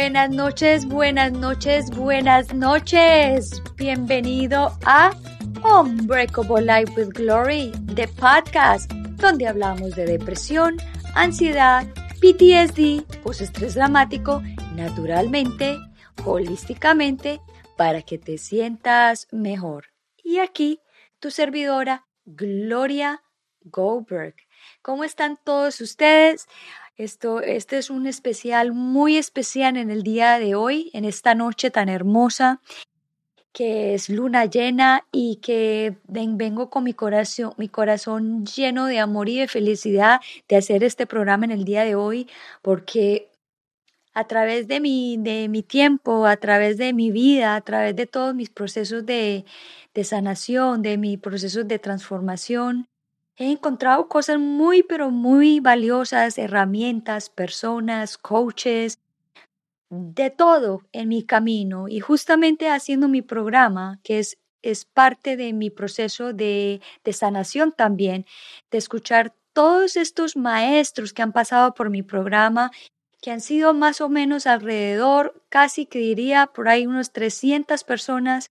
Buenas noches, buenas noches, buenas noches. Bienvenido a Unbreakable Life with Glory, the podcast, donde hablamos de depresión, ansiedad, PTSD, postestrés dramático, naturalmente, holísticamente, para que te sientas mejor. Y aquí, tu servidora, Gloria Goldberg. ¿Cómo están todos ustedes? Esto, este es un especial muy especial en el día de hoy, en esta noche tan hermosa, que es luna llena y que vengo con mi corazón, mi corazón lleno de amor y de felicidad de hacer este programa en el día de hoy, porque a través de mi, de mi tiempo, a través de mi vida, a través de todos mis procesos de, de sanación, de mis procesos de transformación, He encontrado cosas muy, pero muy valiosas, herramientas, personas, coaches, de todo en mi camino. Y justamente haciendo mi programa, que es, es parte de mi proceso de, de sanación también, de escuchar todos estos maestros que han pasado por mi programa, que han sido más o menos alrededor, casi que diría por ahí unos 300 personas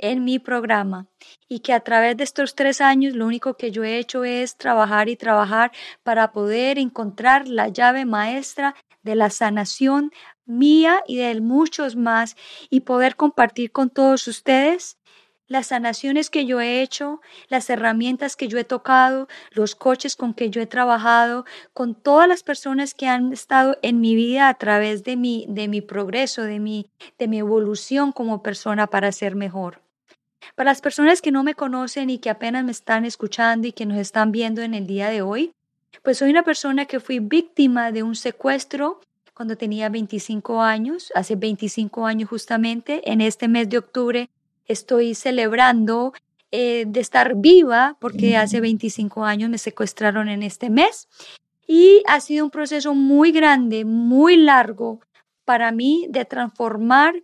en mi programa y que a través de estos tres años lo único que yo he hecho es trabajar y trabajar para poder encontrar la llave maestra de la sanación mía y de muchos más y poder compartir con todos ustedes las sanaciones que yo he hecho, las herramientas que yo he tocado, los coches con que yo he trabajado, con todas las personas que han estado en mi vida a través de mi, de mi progreso, de mi, de mi evolución como persona para ser mejor. Para las personas que no me conocen y que apenas me están escuchando y que nos están viendo en el día de hoy, pues soy una persona que fui víctima de un secuestro cuando tenía 25 años, hace 25 años justamente, en este mes de octubre estoy celebrando eh, de estar viva porque hace 25 años me secuestraron en este mes. Y ha sido un proceso muy grande, muy largo para mí de transformar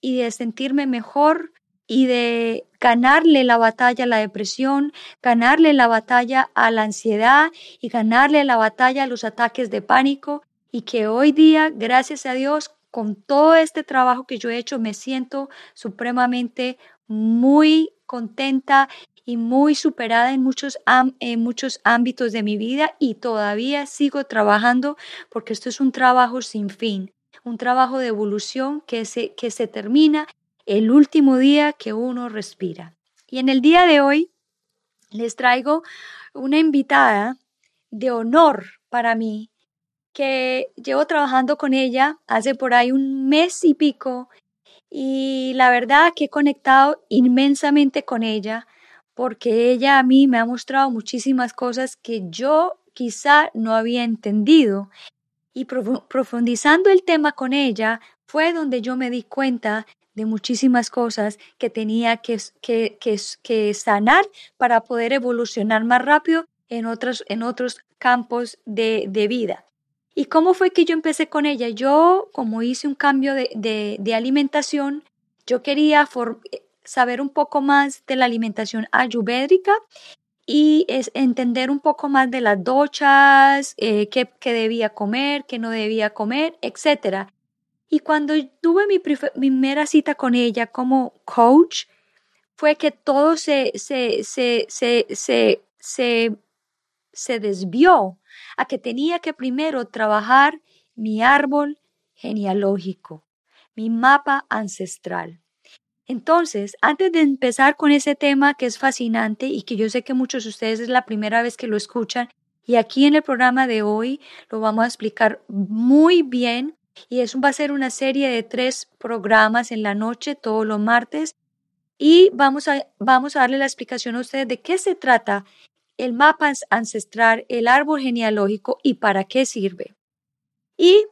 y de sentirme mejor y de ganarle la batalla a la depresión, ganarle la batalla a la ansiedad y ganarle la batalla a los ataques de pánico. Y que hoy día, gracias a Dios, con todo este trabajo que yo he hecho, me siento supremamente muy contenta y muy superada en muchos, en muchos ámbitos de mi vida y todavía sigo trabajando porque esto es un trabajo sin fin, un trabajo de evolución que se, que se termina el último día que uno respira. Y en el día de hoy les traigo una invitada de honor para mí que llevo trabajando con ella hace por ahí un mes y pico y la verdad que he conectado inmensamente con ella porque ella a mí me ha mostrado muchísimas cosas que yo quizá no había entendido y profundizando el tema con ella fue donde yo me di cuenta de muchísimas cosas que tenía que, que, que, sanar para poder evolucionar más rápido en otros, en otros campos de, de, vida. ¿Y cómo fue que yo empecé con ella? Yo, como hice un cambio de, de, de alimentación, yo quería saber un poco más de la alimentación ayurvédica y es entender un poco más de las dochas, eh, qué, qué, debía comer, qué no debía comer, etcétera. Y cuando tuve mi, primera cita con ella como coach, fue que todo se, se, se, se, se, se desvió a que tenía que primero trabajar mi árbol genealógico, mi mapa ancestral. Entonces, antes de empezar con ese tema que es fascinante y que yo sé que muchos de ustedes es la primera vez que lo escuchan, y aquí en el programa de hoy lo vamos a explicar muy bien y eso va a ser una serie de tres programas en la noche, todos los martes. Y vamos a, vamos a darle la explicación a ustedes de qué se trata el mapa ancestral, el árbol genealógico y para qué sirve. Y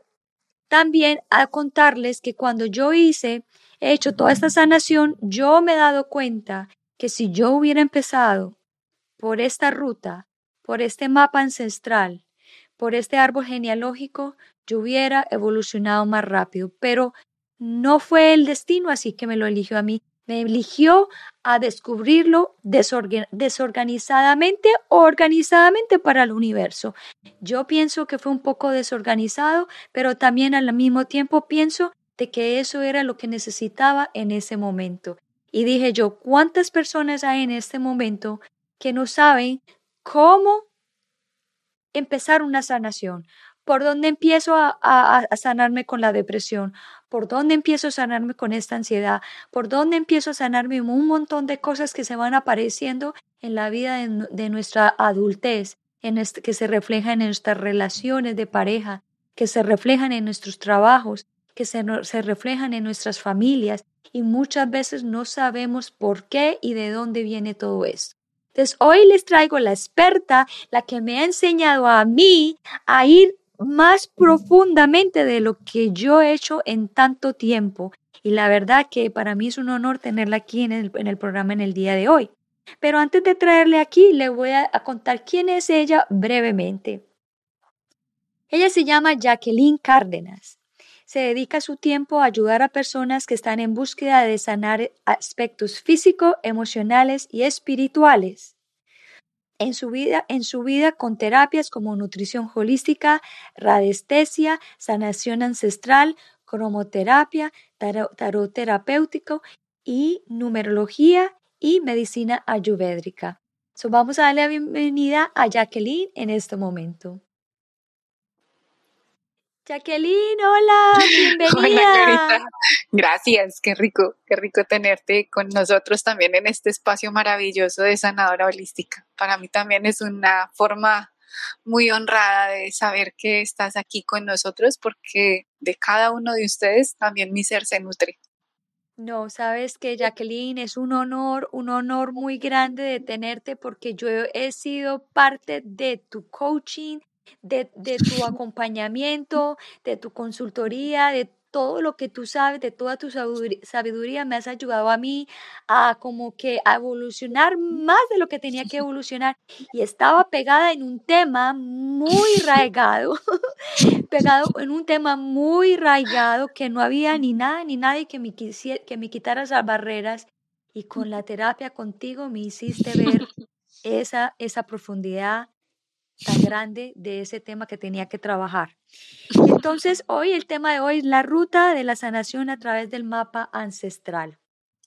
también a contarles que cuando yo hice, he hecho toda esta sanación, yo me he dado cuenta que si yo hubiera empezado por esta ruta, por este mapa ancestral, por este árbol genealógico, yo hubiera evolucionado más rápido, pero no fue el destino, así que me lo eligió a mí. Me eligió a descubrirlo desorganizadamente o organizadamente para el universo. Yo pienso que fue un poco desorganizado, pero también al mismo tiempo pienso de que eso era lo que necesitaba en ese momento. Y dije yo, ¿cuántas personas hay en este momento que no saben cómo empezar una sanación? ¿Por dónde empiezo a, sanarme con la depresión? ¿Por dónde empiezo a sanarme con esta ansiedad? ¿Por dónde empiezo a sanarme un montón de cosas que se van apareciendo en la vida de, nuestra adultez, que se reflejan en nuestras relaciones de pareja, que se reflejan en nuestros trabajos, que se, se reflejan en nuestras familias y muchas veces no sabemos por qué y de dónde viene todo esto. Entonces, hoy les traigo la experta, la que me ha enseñado a mí a ir más profundamente de lo que yo he hecho en tanto tiempo. Y la verdad que para mí es un honor tenerla aquí en el, en el programa en el día de hoy. Pero antes de traerle aquí, le voy a, a contar quién es ella brevemente. Ella se llama Jacqueline Cárdenas. Se dedica su tiempo a ayudar a personas que están en búsqueda de sanar aspectos físicos, emocionales y espirituales en su vida, en su vida con terapias como nutrición holística, radiestesia, sanación ancestral, cromoterapia, tarot, terapéutico y numerología y medicina ayurvédica. So, vamos a darle la bienvenida a Jacqueline en este momento. Jacqueline, hola, bienvenida. Gracias, qué rico, qué rico tenerte con nosotros también en este espacio maravilloso de sanadora holística. Para mí también es una forma muy honrada de saber que estás aquí con nosotros porque de cada uno de ustedes también mi ser se nutre. No, sabes que Jacqueline es un honor, un honor muy grande de tenerte porque yo he sido parte de tu coaching, de, de tu acompañamiento, de tu consultoría, de todo lo que tú sabes, de toda tu sabiduría, me has ayudado a mí a como que a evolucionar más de lo que tenía que evolucionar. Y estaba pegada en un tema muy raigado, pegado en un tema muy raigado que no había ni nada ni nadie que me, quisiera, que me quitara esas barreras. Y con la terapia contigo me hiciste ver esa, esa profundidad tan grande de ese tema que tenía que trabajar. Entonces, hoy el tema de hoy es la ruta de la sanación a través del mapa ancestral.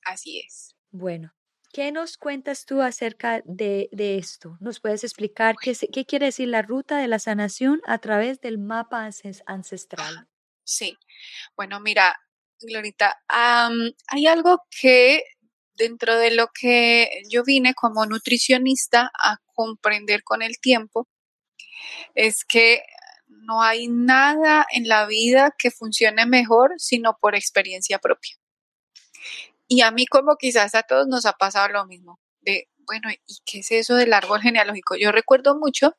Así es. Bueno, ¿qué nos cuentas tú acerca de, de esto? ¿Nos puedes explicar qué, qué, quiere decir la ruta de la sanación a través del mapa ancestral? Sí, bueno, mira, Glorita, hay algo que dentro de lo que yo vine como nutricionista a comprender con el tiempo es que no hay nada en la vida que funcione mejor sino por experiencia propia. Y a mí como quizás a todos nos ha pasado lo mismo, de, bueno, ¿y qué es eso del árbol genealógico? Yo recuerdo mucho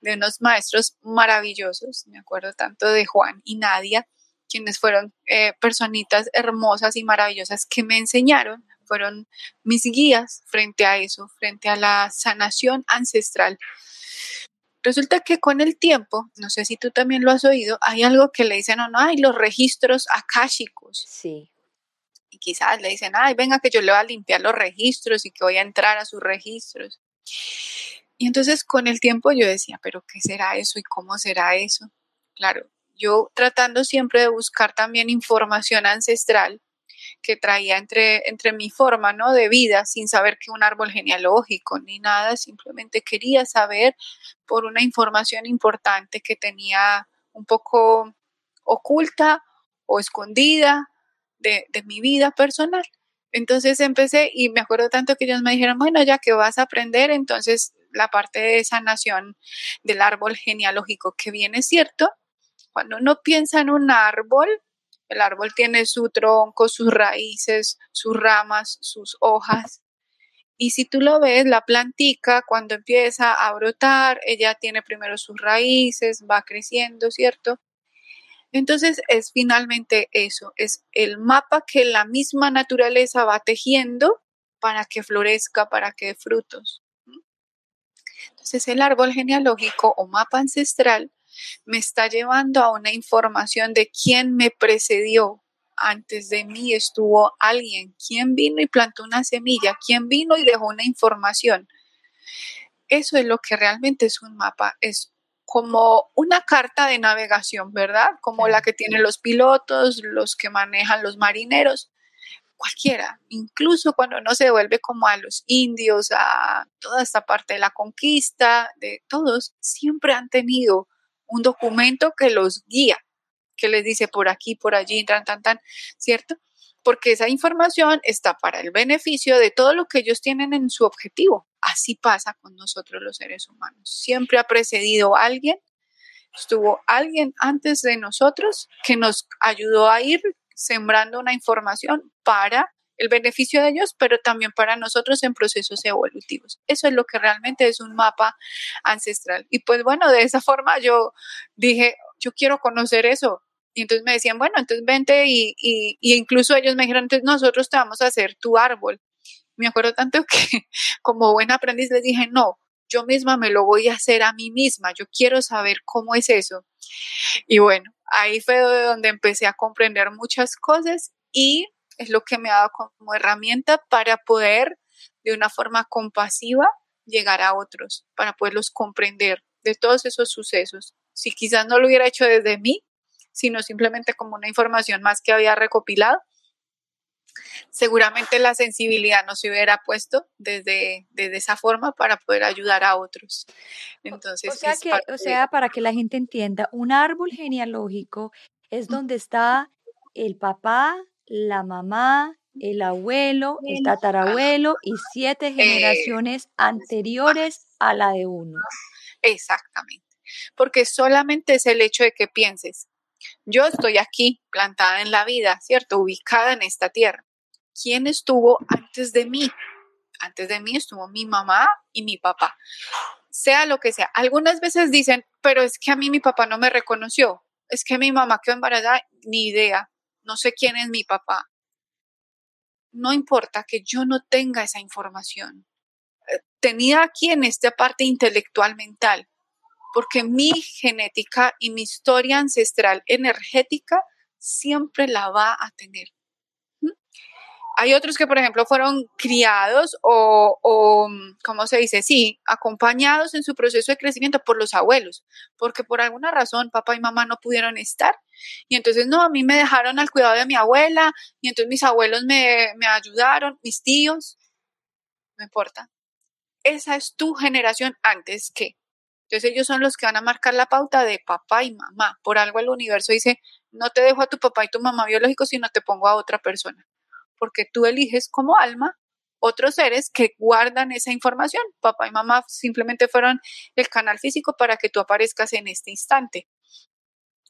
de unos maestros maravillosos, me acuerdo tanto de Juan y Nadia, quienes fueron eh, personitas hermosas y maravillosas que me enseñaron, fueron mis guías frente a eso, frente a la sanación ancestral Resulta que con el tiempo, no sé si tú también lo has oído, hay algo que le dicen, no, no, hay los registros akáshicos. Sí. Y quizás le dicen, ay, venga que yo le voy a limpiar los registros y que voy a entrar a sus registros. Y entonces con el tiempo yo decía, pero ¿qué será eso y cómo será eso? Claro, yo tratando siempre de buscar también información ancestral, que traía entre, entre mi forma ¿no? de vida, sin saber que un árbol genealógico ni nada, simplemente quería saber por una información importante que tenía un poco oculta o escondida de, de mi vida personal. Entonces empecé y me acuerdo tanto que ellos me dijeron, bueno, ya que vas a aprender, entonces la parte de sanación del árbol genealógico, que bien es cierto, cuando uno piensa en un árbol, el árbol tiene su tronco, sus raíces, sus ramas, sus hojas. Y si tú lo ves, la plantica cuando empieza a brotar, ella tiene primero sus raíces, va creciendo, ¿cierto? Entonces es finalmente eso, es el mapa que la misma naturaleza va tejiendo para que florezca, para que dé frutos. Entonces el árbol genealógico o mapa ancestral me está llevando a una información de quién me precedió. Antes de mí estuvo alguien, quién vino y plantó una semilla, quién vino y dejó una información. Eso es lo que realmente es un mapa, es como una carta de navegación, ¿verdad? Como la que tienen los pilotos, los que manejan los marineros, cualquiera, incluso cuando no se devuelve como a los indios, a toda esta parte de la conquista, de todos, siempre han tenido un documento que los guía, que les dice por aquí, por allí, tan, tan, tan, ¿cierto? Porque esa información está para el beneficio de todo lo que ellos tienen en su objetivo. Así pasa con nosotros los seres humanos. Siempre ha precedido alguien, estuvo alguien antes de nosotros que nos ayudó a ir sembrando una información para el beneficio de ellos, pero también para nosotros en procesos evolutivos. Eso es lo que realmente es un mapa ancestral. Y pues bueno, de esa forma yo dije, yo quiero conocer eso. Y entonces me decían, bueno, entonces vente y, y, incluso ellos me dijeron, entonces nosotros te vamos a hacer tu árbol. Me acuerdo tanto que como buen aprendiz les dije, no, yo misma me lo voy a hacer a mí misma, yo quiero saber cómo es eso. Y bueno, ahí fue donde empecé a comprender muchas cosas y es lo que me ha dado como herramienta para poder de una forma compasiva llegar a otros, para poderlos comprender de todos esos sucesos. Si quizás no lo hubiera hecho desde mí, sino simplemente como una información más que había recopilado, seguramente la sensibilidad no se hubiera puesto desde, desde esa forma para poder ayudar a otros. Entonces, o sea, que, o sea, para que la gente entienda, un árbol genealógico es donde está el papá, la mamá, el abuelo, el tatarabuelo y siete eh, generaciones anteriores a la de uno. Exactamente, porque solamente es el hecho de que pienses, yo estoy aquí, plantada en la vida, ¿cierto? Ubicada en esta tierra. ¿Quién estuvo antes de mí? Antes de mí estuvo mi mamá y mi papá. Sea lo que sea. Algunas veces dicen, pero es que a mí mi papá no me reconoció. Es que mi mamá quedó embarazada, ni idea. No sé quién es mi papá. No importa que yo no tenga esa información. Eh, tenía aquí en esta parte intelectual mental, porque mi genética y mi historia ancestral energética siempre la va a tener. ¿Mm? Hay otros que, por ejemplo, fueron criados o, o, ¿cómo se dice? Sí, acompañados en su proceso de crecimiento por los abuelos, porque por alguna razón papá y mamá no pudieron estar. Y entonces, no, a mí me dejaron al cuidado de mi abuela, y entonces mis abuelos me, me ayudaron, mis tíos, no importa. Esa es tu generación antes que. Entonces ellos son los que van a marcar la pauta de papá y mamá. Por algo el universo dice, no te dejo a tu papá y tu mamá biológico, sino te pongo a otra persona. Porque tú eliges como alma otros seres que guardan esa información. Papá y mamá simplemente fueron el canal físico para que tú aparezcas en este instante.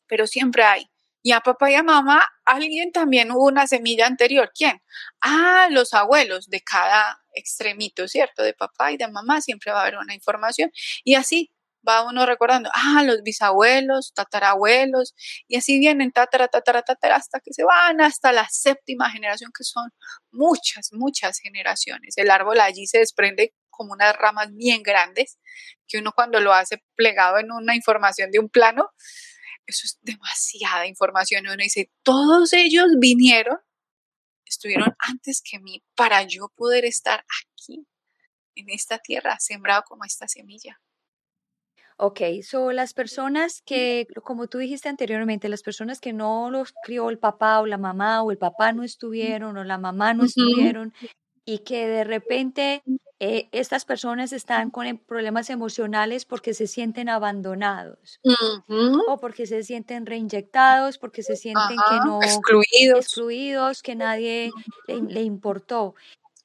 Pero siempre hay. Y a papá y a mamá, alguien también hubo una semilla anterior. ¿Quién? Ah, los abuelos de cada extremito, ¿cierto? De papá y de mamá siempre va a haber una información. Y así va uno recordando, ah, los bisabuelos, tatarabuelos, y así vienen tatara, tatara, hasta que se van hasta la séptima generación, que son muchas, muchas generaciones. El árbol allí se desprende como unas ramas bien grandes, que uno cuando lo hace plegado en una información de un plano, eso es demasiada información. Uno dice, todos ellos vinieron, estuvieron antes que mí para yo poder estar aquí, en esta tierra, sembrado como esta semilla. Ok, so las personas que, como tú dijiste anteriormente, las personas que no los crió el papá o la mamá o el papá no estuvieron o la mamá no estuvieron y que de repente eh, estas personas están con em, problemas emocionales porque se sienten abandonados o porque se sienten reinyectados, porque se sienten que no excluidos, excluidos que nadie le, le importó.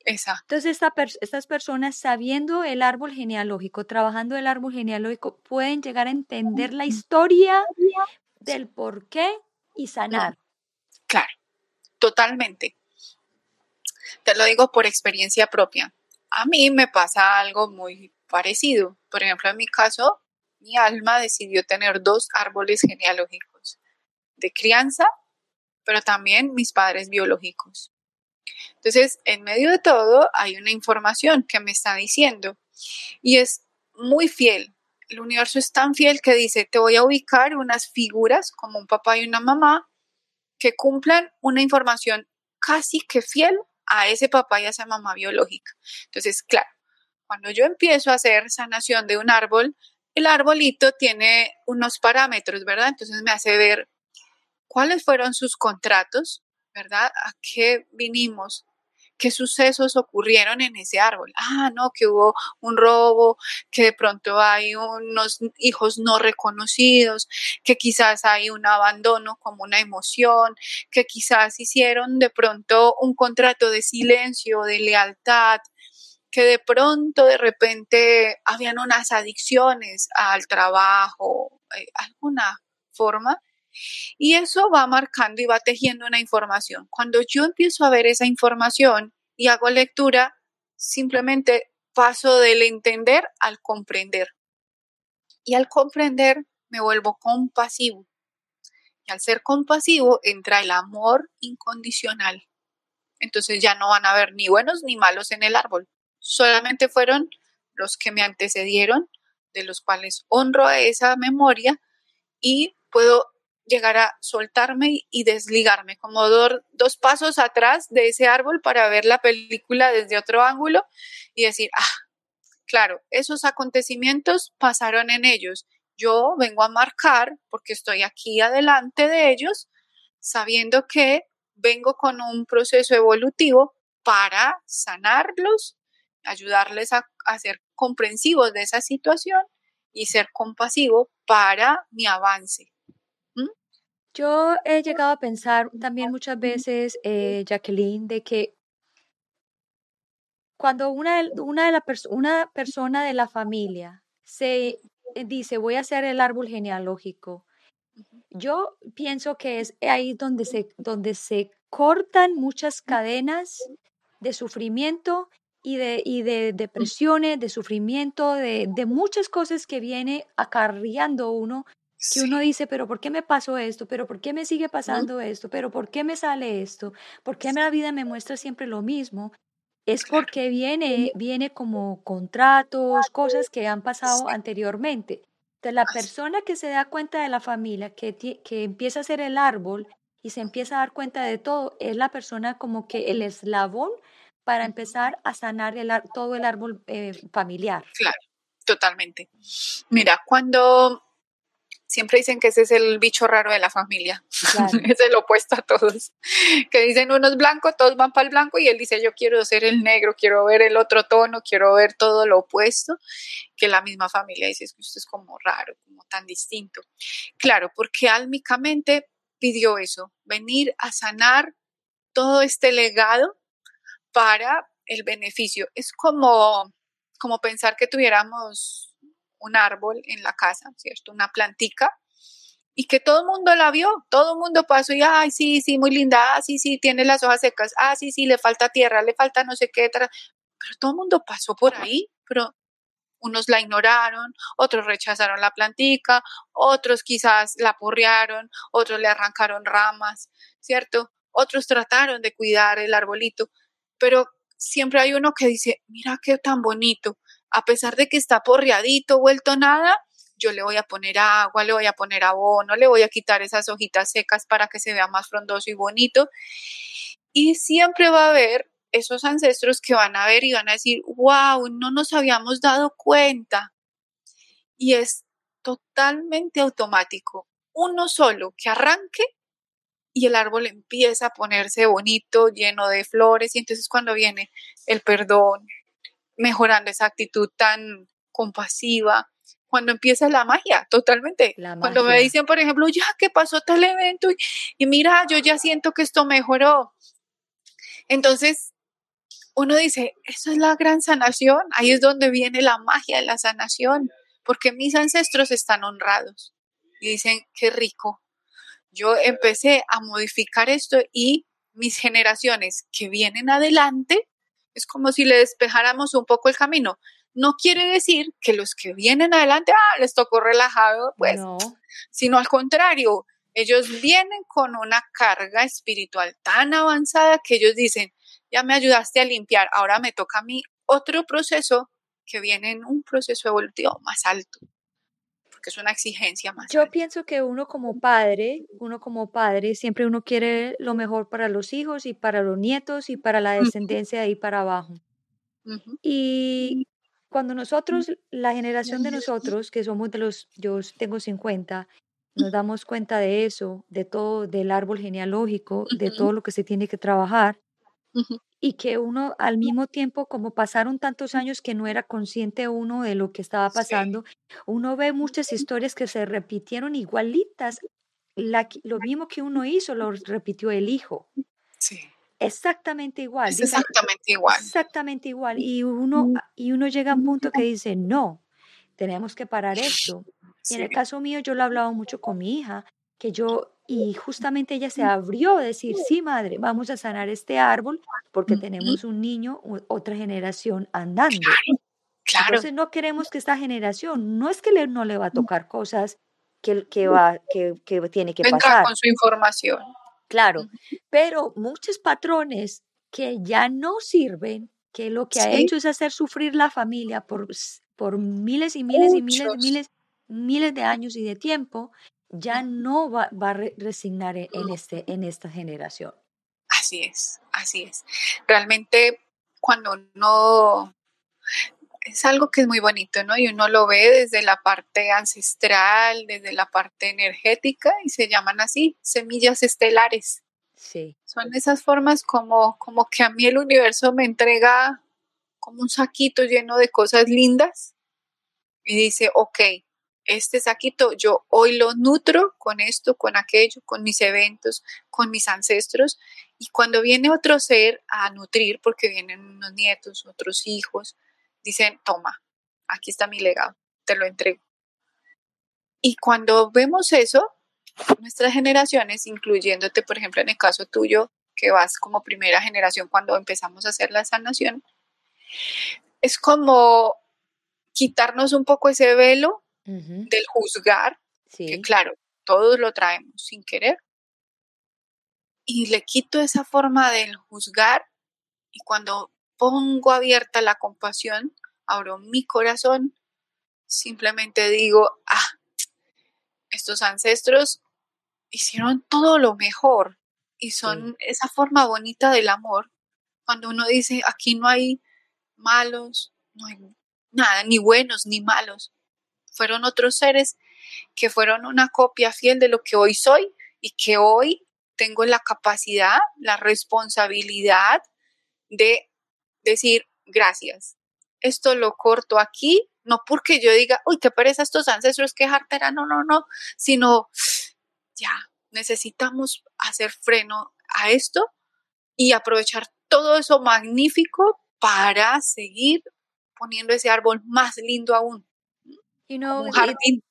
Exacto. Entonces, estas personas, sabiendo el árbol genealógico, trabajando el árbol genealógico, pueden llegar a entender la historia del por qué y sanar. Claro, totalmente. Te lo digo por experiencia propia. A mí me pasa algo muy parecido. Por ejemplo, en mi caso, mi alma decidió tener dos árboles genealógicos de crianza, pero también mis padres biológicos. Entonces, en medio de todo hay una información que me está diciendo y es muy fiel. El universo es tan fiel que dice, te voy a ubicar unas figuras como un papá y una mamá que cumplan una información casi que fiel a ese papá y a esa mamá biológica. Entonces, claro, cuando yo empiezo a hacer sanación de un árbol, el arbolito tiene unos parámetros, ¿verdad? Entonces me hace ver cuáles fueron sus contratos, ¿verdad? ¿A qué vinimos? ¿Qué sucesos ocurrieron en ese árbol? Ah, no, que hubo un robo, que de pronto hay unos hijos no reconocidos, que quizás hay un abandono como una emoción, que quizás hicieron de pronto un contrato de silencio, de lealtad, que de pronto, de repente, habían unas adicciones al trabajo, eh, alguna forma, y eso va marcando y va tejiendo una información. Cuando yo empiezo a ver esa información y hago lectura, simplemente paso del entender al comprender. Y al comprender me vuelvo compasivo. Y al ser compasivo entra el amor incondicional. Entonces ya no van a haber ni buenos ni malos en el árbol. Solamente fueron los que me antecedieron, de los cuales honro esa memoria y puedo llegar a soltarme y desligarme, como dos pasos atrás de ese árbol para ver la película desde otro ángulo y decir, ah, claro, esos acontecimientos pasaron en ellos. Yo vengo a marcar, porque estoy aquí adelante de ellos, sabiendo que vengo con un proceso evolutivo para sanarlos, ayudarles a, a ser comprensivos de esa situación y ser compasivo para mi avance. Yo he llegado a pensar también muchas veces, eh, Jacqueline, de que cuando una, una, de la una persona de la familia se eh, dice, voy a hacer el árbol genealógico, yo pienso que es ahí donde se, donde se cortan muchas cadenas de sufrimiento y de, y de depresiones, de sufrimiento, de, de muchas cosas que viene acarreando uno que uno dice, pero ¿por qué me pasó esto? ¿Pero por qué me sigue pasando esto? ¿Pero por qué me sale esto? ¿Por qué la vida me muestra siempre lo mismo? Es porque viene, viene como contratos, cosas que han pasado anteriormente. Entonces, la persona que se da cuenta de la familia, que, que empieza a hacer el árbol y se empieza a dar cuenta de todo, es la persona como que el eslabón para empezar a sanar el, todo el árbol eh, familiar. Claro, totalmente. Mira, cuando siempre dicen que ese es el bicho raro de la familia. es el opuesto a todos. Que dicen unos blancos, todos van para el blanco y él dice yo quiero ser el negro, quiero ver el otro tono, quiero ver todo lo opuesto. Que la misma familia dice es que usted es como raro, como tan distinto. Claro, porque álmicamente pidió eso, venir a sanar todo este legado para el beneficio. Es como, como pensar que tuviéramos un árbol en la casa, ¿cierto? Una plantica, y que todo el mundo la vio, todo el mundo pasó y, ay, sí, sí, muy linda, ah, sí, sí, tiene las hojas secas, ah, sí, sí, le falta tierra, le falta no sé qué, pero todo el mundo pasó por ahí, pero unos la ignoraron, otros rechazaron la plantica, otros quizás la porrearon, otros le arrancaron ramas, ¿cierto? Otros trataron de cuidar el arbolito, pero siempre hay uno que dice, mira qué tan bonito, a pesar de que está porreadito, vuelto nada, yo le voy a poner agua, le voy a poner abono, le voy a quitar esas hojitas secas para que se vea más frondoso y bonito. Y siempre va a haber esos ancestros que van a ver y van a decir, wow, no nos habíamos dado cuenta. Y es totalmente automático. Uno solo que arranque y el árbol empieza a ponerse bonito, lleno de flores. Y entonces cuando viene el perdón, mejorando esa actitud tan compasiva. Cuando empieza la magia, totalmente. Cuando me dicen, por ejemplo, ya que pasó tal evento y, y mira, yo ya siento que esto mejoró. Entonces, uno dice, eso es la gran sanación, ahí es donde viene la magia de la sanación, porque mis ancestros están honrados y dicen, qué rico. Yo empecé a modificar esto y mis generaciones que vienen adelante es como si le despejáramos un poco el camino. No quiere decir que los que vienen adelante, ah, les tocó relajado, pues, no. sino al contrario, ellos vienen con una carga espiritual tan avanzada que ellos dicen, ya me ayudaste a limpiar, ahora me toca a mí otro proceso que viene en un proceso evolutivo más alto porque es una exigencia más. Yo pienso que uno como padre, uno como padre, siempre uno quiere lo mejor para los hijos y para los nietos y para la descendencia de ahí para abajo. Y Cuando nosotros, la generación de nosotros, que somos de los, yo tengo 50, nos damos cuenta de eso, de todo, del árbol genealógico, de todo lo que se tiene que trabajar, y que uno al mismo tiempo, como pasaron tantos años que no era consciente uno de lo que estaba pasando, uno ve muchas historias que se repitieron igualitas. La, lo mismo que uno hizo lo repitió el hijo. Sí. Exactamente igual. exactamente igual. Exactamente igual. Y uno, y uno llega a un punto que dice, no, tenemos que parar esto. Y en el caso mío, yo lo he hablado mucho con mi hija, que yo, y justamente ella se abrió a decir, sí, madre, vamos a sanar este árbol porque tenemos un niño, otra generación andando. Claro. Entonces no queremos que esta generación, no es que le, no le va a tocar cosas que, que, va, que, que tiene que Venga pasar. con su información. Claro, pero muchos patrones que ya no sirven, que lo que ha hecho es hacer sufrir la familia por, por miles y miles y miles, miles, miles de años y de tiempo, ya no va, va a resignar en, en, este, en esta generación. Así es, así es. Realmente cuando uno es algo que es muy bonito, ¿no? Y uno lo ve desde la parte ancestral, desde la parte energética y se llaman así, semillas estelares. Sí. Son esas formas como, como que a mí el universo me entrega como un saquito lleno de cosas lindas y dice, ok, este saquito yo hoy lo nutro con esto, con aquello, con mis eventos, con mis ancestros y cuando viene otro ser a nutrir, porque vienen unos nietos, otros hijos, dicen, toma, aquí está mi legado, te lo entrego. Y cuando vemos eso, nuestras generaciones, incluyéndote, por ejemplo, en el caso tuyo, que vas como primera generación cuando empezamos a hacer la sanación, es como quitarnos un poco ese velo uh -huh. del juzgar, Sí. que claro, todos lo traemos sin querer, y le quito esa forma del juzgar y cuando pongo abierta la compasión, abro mi corazón, simplemente digo, ah, estos ancestros hicieron todo lo mejor y son sí. esa forma bonita del amor. Cuando uno dice, aquí no hay malos, no hay nada, ni buenos ni malos. Fueron otros seres que fueron una copia fiel de lo que hoy soy y que hoy tengo la capacidad, la responsabilidad de decir gracias. Esto lo corto aquí, no porque yo diga, uy, qué pereza estos ancestros, qué jartera, no, no, no, sino ya, necesitamos hacer freno a esto y aprovechar todo eso magnífico para seguir poniendo ese árbol más lindo aún. You know, un jardín.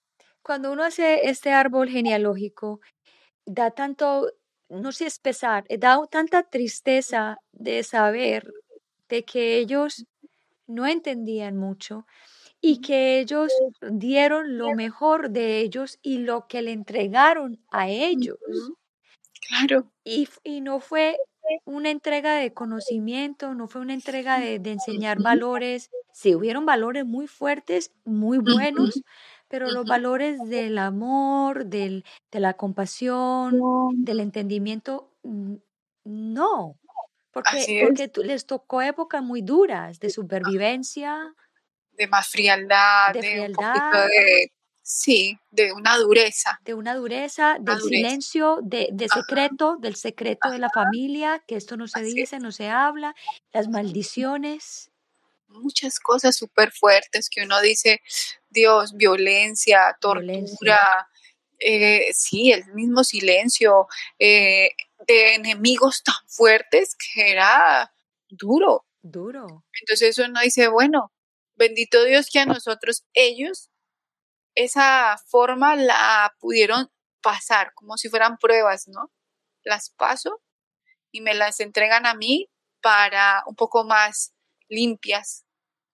Cuando uno hace este árbol genealógico, da tanto, no sé, es pesar, da tanta tristeza de saber de que ellos no entendían mucho y que ellos dieron lo mejor de ellos y lo que le entregaron a ellos. Claro. Y, y no fue una entrega de conocimiento, no fue una entrega de, de enseñar valores. Sí, hubieron valores muy fuertes, muy buenos, pero los valores del amor, del, de la compasión, del entendimiento, no. Porque, porque les tocó épocas muy duras de supervivencia. De más frialdad, de, de frialdad, un poquito de, sí, de una dureza. De una dureza, del dureza. silencio, de, de secreto, Ajá. del secreto Ajá. de la familia, que esto no se Así dice, es. no se habla, las maldiciones. Muchas cosas súper fuertes que uno dice, Dios, violencia, tortura, violencia. Eh, sí, el mismo silencio, eh, de enemigos tan fuertes que era duro. Duro. Entonces uno dice, bueno, bendito Dios que a nosotros ellos esa forma la pudieron pasar como si fueran pruebas, ¿no? Las paso y me las entregan a mí para un poco más limpias,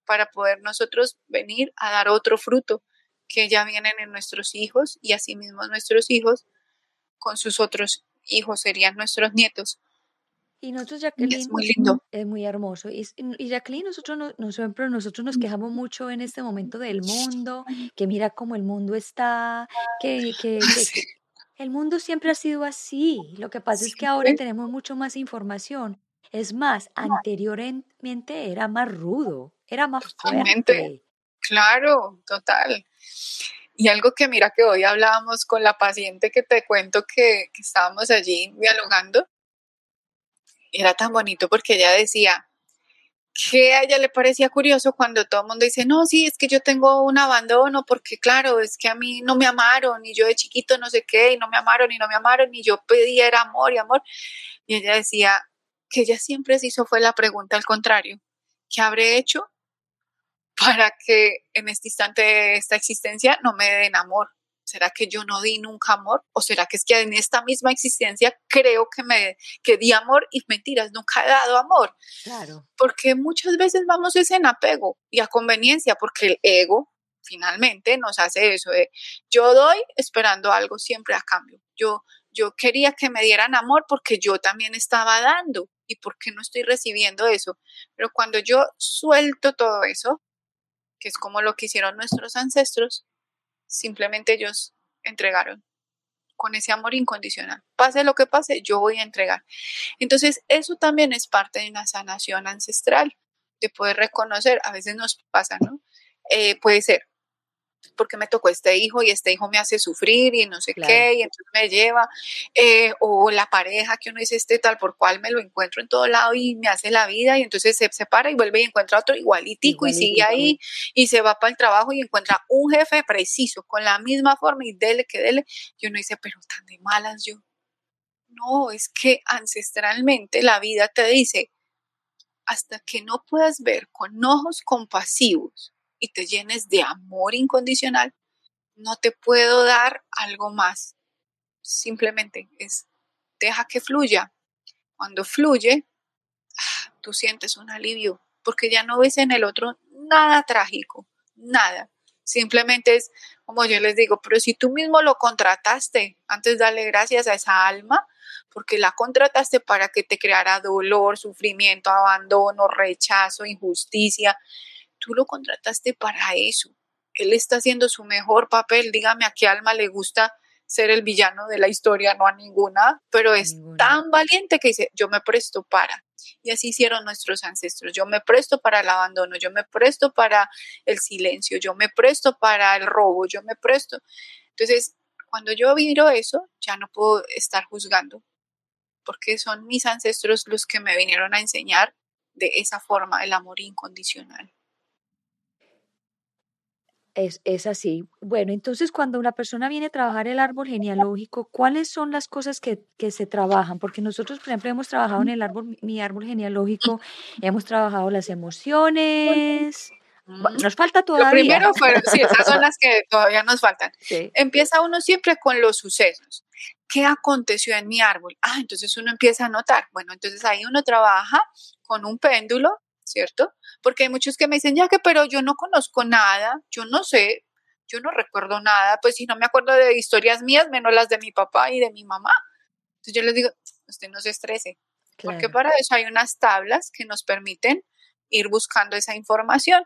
para poder nosotros venir a dar otro fruto que ya vienen en nuestros hijos y asimismo nuestros hijos con sus otros hijos serían nuestros nietos. Y nosotros, Jacqueline, es muy lindo. Es muy hermoso. Y, y Jacqueline, nosotros, no, nosotros, nosotros nos quejamos mucho en este momento del mundo, que mira cómo el mundo está, que, que, el mundo siempre ha sido así. Lo que pasa es que ahora tenemos mucho más información. Es más, anteriormente era más rudo, era más fuerte. Claro, total. Y algo que mira que hoy hablábamos con la paciente que te cuento que, que estábamos allí dialogando, era tan bonito porque ella decía, que a ella le parecía curioso cuando todo el mundo dice, no, sí, es que yo tengo un abandono, porque claro, es que a mí no me amaron, y yo de chiquito no sé qué, y no me amaron, y no me amaron, y yo pedía era amor y amor. Y ella decía que ella siempre se hizo fue la pregunta al contrario, ¿qué habré hecho para que en este instante de esta existencia no me den amor? ¿Será que yo no di nunca amor? ¿O será que es que en esta misma existencia creo que me que di amor y mentiras, nunca he dado amor? Claro. Porque muchas veces vamos ese en apego y a conveniencia, porque el ego finalmente nos hace eso de yo doy esperando algo siempre a cambio. Yo yo quería que me dieran amor porque yo también estaba dando y porque no estoy recibiendo eso. Pero cuando yo suelto todo eso, que es como lo que hicieron nuestros ancestros, simplemente ellos entregaron con ese amor incondicional. Pase lo que pase, yo voy a entregar. Entonces, eso también es parte de una sanación ancestral, de poder reconocer, a veces nos pasa, ¿no? Eh, puede ser porque me tocó este hijo y este hijo me hace sufrir y no sé qué, y entonces me lleva, eh, o la pareja que uno dice este tal por cual me lo encuentro en todo lado y me hace la vida y entonces se separa y vuelve y encuentra otro igualitico, y sigue ahí y se va para el trabajo y encuentra un jefe preciso con la misma forma y dele que dele, y uno dice, pero tan de malas yo. No, es que ancestralmente la vida te dice, hasta que no puedas ver con ojos compasivos y te llenes de amor incondicional, no te puedo dar algo más. Simplemente es, deja que fluya. Cuando fluye, ah, tú sientes un alivio, porque ya no ves en el otro nada trágico, nada. Simplemente es, como yo les digo, pero si tú mismo lo contrataste, antes dale gracias a esa alma, porque la contrataste para que te creara dolor, sufrimiento, abandono, rechazo, injusticia tú lo contrataste para eso. Él está haciendo su mejor papel. Dígame a qué alma le gusta ser el villano de la historia, no a ninguna, pero es tan valiente que dice, yo me presto para. Y así hicieron nuestros ancestros. Yo me presto para el abandono, yo me presto para el silencio, yo me presto para el robo, yo me presto. Entonces, cuando yo miro eso, ya no puedo estar juzgando, porque son mis ancestros los que me vinieron a enseñar de esa forma el amor incondicional. Es, así. Bueno, entonces cuando una persona viene a trabajar el árbol genealógico, ¿cuáles son las cosas que, se trabajan? Porque nosotros, por ejemplo, hemos trabajado en el árbol, mi árbol genealógico, hemos trabajado las emociones. Nos falta todavía. Lo primero fueron, sí, esas son las que todavía nos faltan. Empieza uno siempre con los sucesos. ¿Qué aconteció en mi árbol? Ah, entonces uno empieza a notar. Bueno, entonces ahí uno trabaja con un péndulo ¿cierto? Porque hay muchos que me dicen, ya que, pero yo no conozco nada, yo no sé, yo no recuerdo nada, pues si no me acuerdo de historias mías, menos las de mi papá y de mi mamá. Entonces yo les digo, usted no se estrese, porque para eso hay unas tablas que nos permiten ir buscando esa información.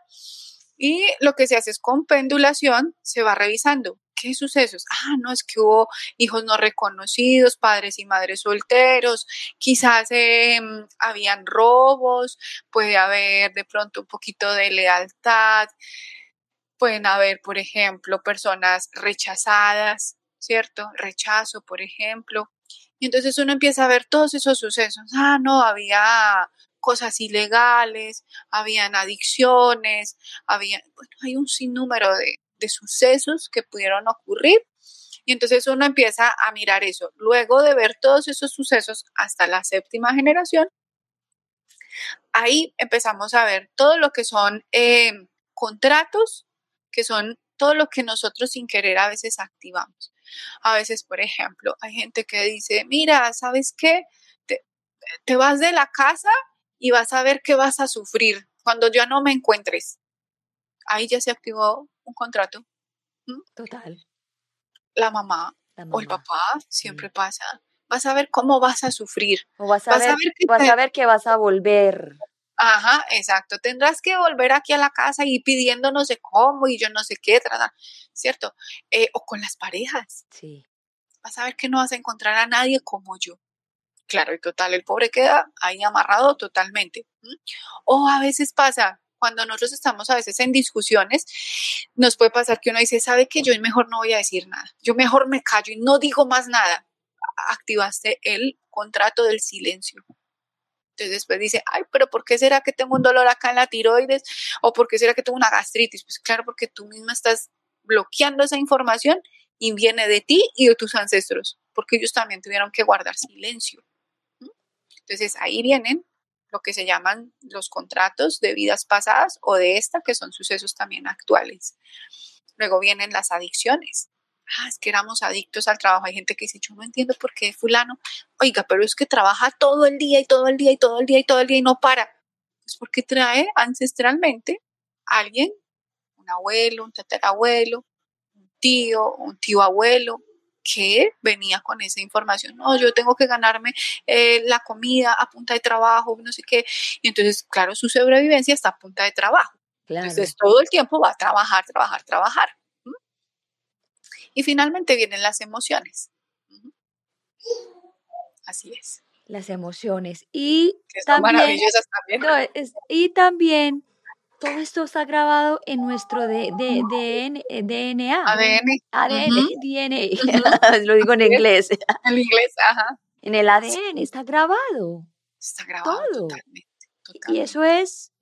Y lo que se hace es con pendulación, se va revisando ¿Qué sucesos? Ah, no, es que hubo hijos no reconocidos, padres y madres solteros, quizás em, habían robos, puede haber de pronto un poquito de lealtad, pueden haber, por ejemplo, personas rechazadas, ¿cierto? Rechazo, por ejemplo. Y entonces uno empieza a ver todos esos sucesos. Ah, no, había cosas ilegales, habían adicciones, había, bueno, hay un sinnúmero de, de sucesos que pudieron ocurrir. Y entonces uno empieza a mirar eso. Luego de ver todos esos sucesos hasta la séptima generación, ahí empezamos a ver todo lo que son eh, contratos, que son todo lo que nosotros sin querer a veces activamos. A veces, por ejemplo, hay gente que dice, mira, ¿sabes qué? Te, te vas de la casa y vas a ver que vas a sufrir cuando ya no me encuentres. Ahí ya se activó un contrato. Total. La mamá, o el papá, siempre pasa. Vas a ver cómo vas a sufrir. O vas a, ver, que vas a ver que vas a volver. Ajá, exacto. Tendrás que volver aquí a la casa y pidiéndonos de cómo y yo no sé qué, ¿cierto? Eh, o con las parejas. Sí. Vas a ver que no vas a encontrar a nadie como yo. Claro, y total, el pobre queda ahí amarrado totalmente. O a veces pasa, cuando nosotros estamos a veces en discusiones, nos puede pasar que uno dice, sabe que yo mejor no voy a decir nada, yo mejor me callo y no digo más nada. Activaste el contrato del silencio. Entonces después dice, ay, pero ¿por qué será que tengo un dolor acá en la tiroides? ¿O por qué será que tengo una gastritis? Pues claro, porque tú misma estás bloqueando esa información y viene de ti y de tus ancestros, porque ellos también tuvieron que guardar silencio. Entonces ahí vienen lo que se llaman los contratos de vidas pasadas o de esta, que son sucesos también actuales. Luego vienen las adicciones. Ah, es que éramos adictos al trabajo. Hay gente que dice, yo no entiendo por qué fulano, oiga, pero es que trabaja todo el día y todo el día y todo el día y todo el día y no para. Pues porque trae ancestralmente a alguien, un abuelo, un tatarabuelo, un tío, un tío abuelo, que venía con esa información. No, yo tengo que ganarme eh, la comida a punta de trabajo, no sé qué. Y entonces, claro, su sobrevivencia está a punta de trabajo. Entonces, todo el tiempo va a trabajar, trabajar, trabajar. Y finalmente vienen las emociones. Así es. Las emociones. Y también, maravillosas también. y también todo esto está grabado en nuestro de, de, DNA. ADN. ADN, DNA. Lo digo en inglés. En inglés, ajá. En el ADN está grabado. Está grabado totalmente, Y eso es,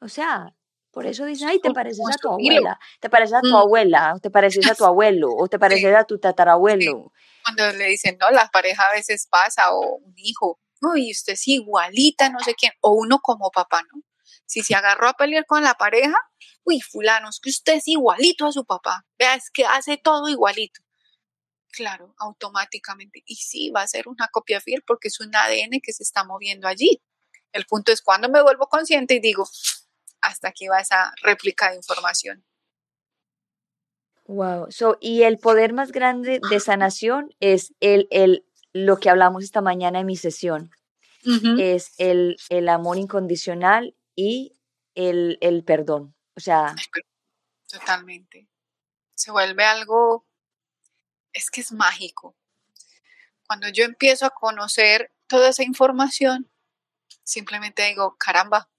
o sea, por eso dicen, ay, te pareces a tu abuela, te pareces a tu mm. abuela, o te pareces a tu abuelo, o te pareces a tu tatarabuelo. Cuando le dicen, no, la pareja a veces pasa, o un hijo, uy, usted es igualita, no sé quién, o uno como papá, ¿no? Si se agarró a pelear con la pareja, uy, fulano, es que usted es igualito a su papá. Vea, es que hace todo igualito. Claro, automáticamente. Y sí, va a ser una copia fiel porque es un ADN que se está moviendo allí. El punto es cuando me vuelvo consciente y digo, hasta aquí va esa réplica de información. Wow. So, y el poder más grande de sanación es el, el, lo que hablamos esta mañana en mi sesión. Es el, el amor incondicional y el, el perdón. O sea. Totalmente. Se vuelve algo, es que es mágico. Cuando yo empiezo a conocer toda esa información, simplemente digo, caramba,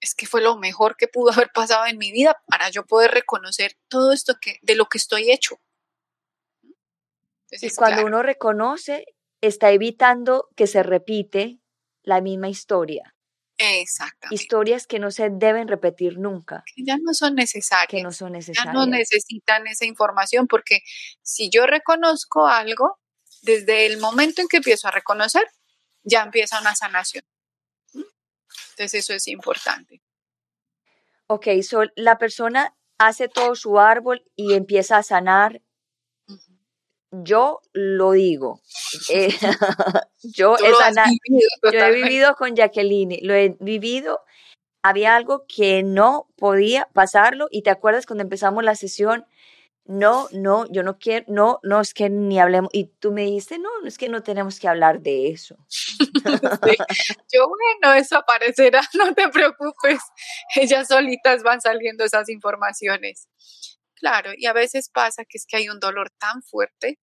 es que fue lo mejor que pudo haber pasado en mi vida para yo poder reconocer todo esto que, de lo que estoy hecho. y cuando uno reconoce, está evitando que se repite la misma historia. Exactamente. Historias que no se deben repetir nunca. Que ya no son necesarias. Que no son necesarias. Ya no necesitan esa información porque si yo reconozco algo, desde el momento en que empiezo a reconocer, ya empieza una sanación. Entonces eso es importante. Ok, so la persona hace todo su árbol y empieza a sanar yo lo digo. Eh, yo, he vivido con Jacqueline, lo he vivido. Había algo que no podía pasarlo y te acuerdas cuando empezamos la sesión, no, no, yo no quiero, no, no, es que ni hablemos. Y tú me dijiste, no, es que no tenemos que hablar de eso. Yo, bueno, eso aparecerá, no te preocupes. Ellas solitas van saliendo esas informaciones. Claro, y a veces pasa que es que hay un dolor tan fuerte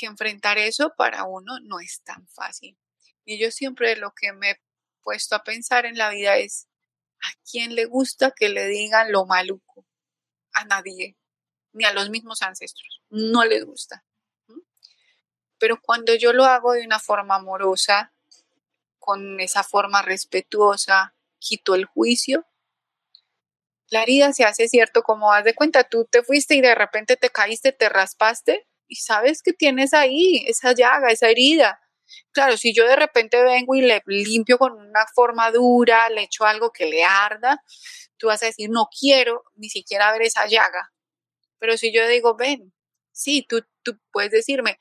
que enfrentar eso para uno no es tan fácil. Y yo siempre lo que me he puesto a pensar en la vida es, ¿a quién le gusta que le digan lo maluco? A nadie, ni a los mismos ancestros. No les gusta. Pero cuando yo lo hago de una forma amorosa, con esa forma respetuosa, quito el juicio, la herida se hace cierto, como haz de cuenta, tú te fuiste y de repente te caíste, te raspaste y sabes que tienes ahí esa llaga, esa herida. Claro, si yo de repente vengo y le limpio con una forma dura, le echo algo que le arda, tú vas a decir, no quiero ni siquiera ver esa llaga. Pero si yo digo, ven, sí, tú, tú puedes decirme,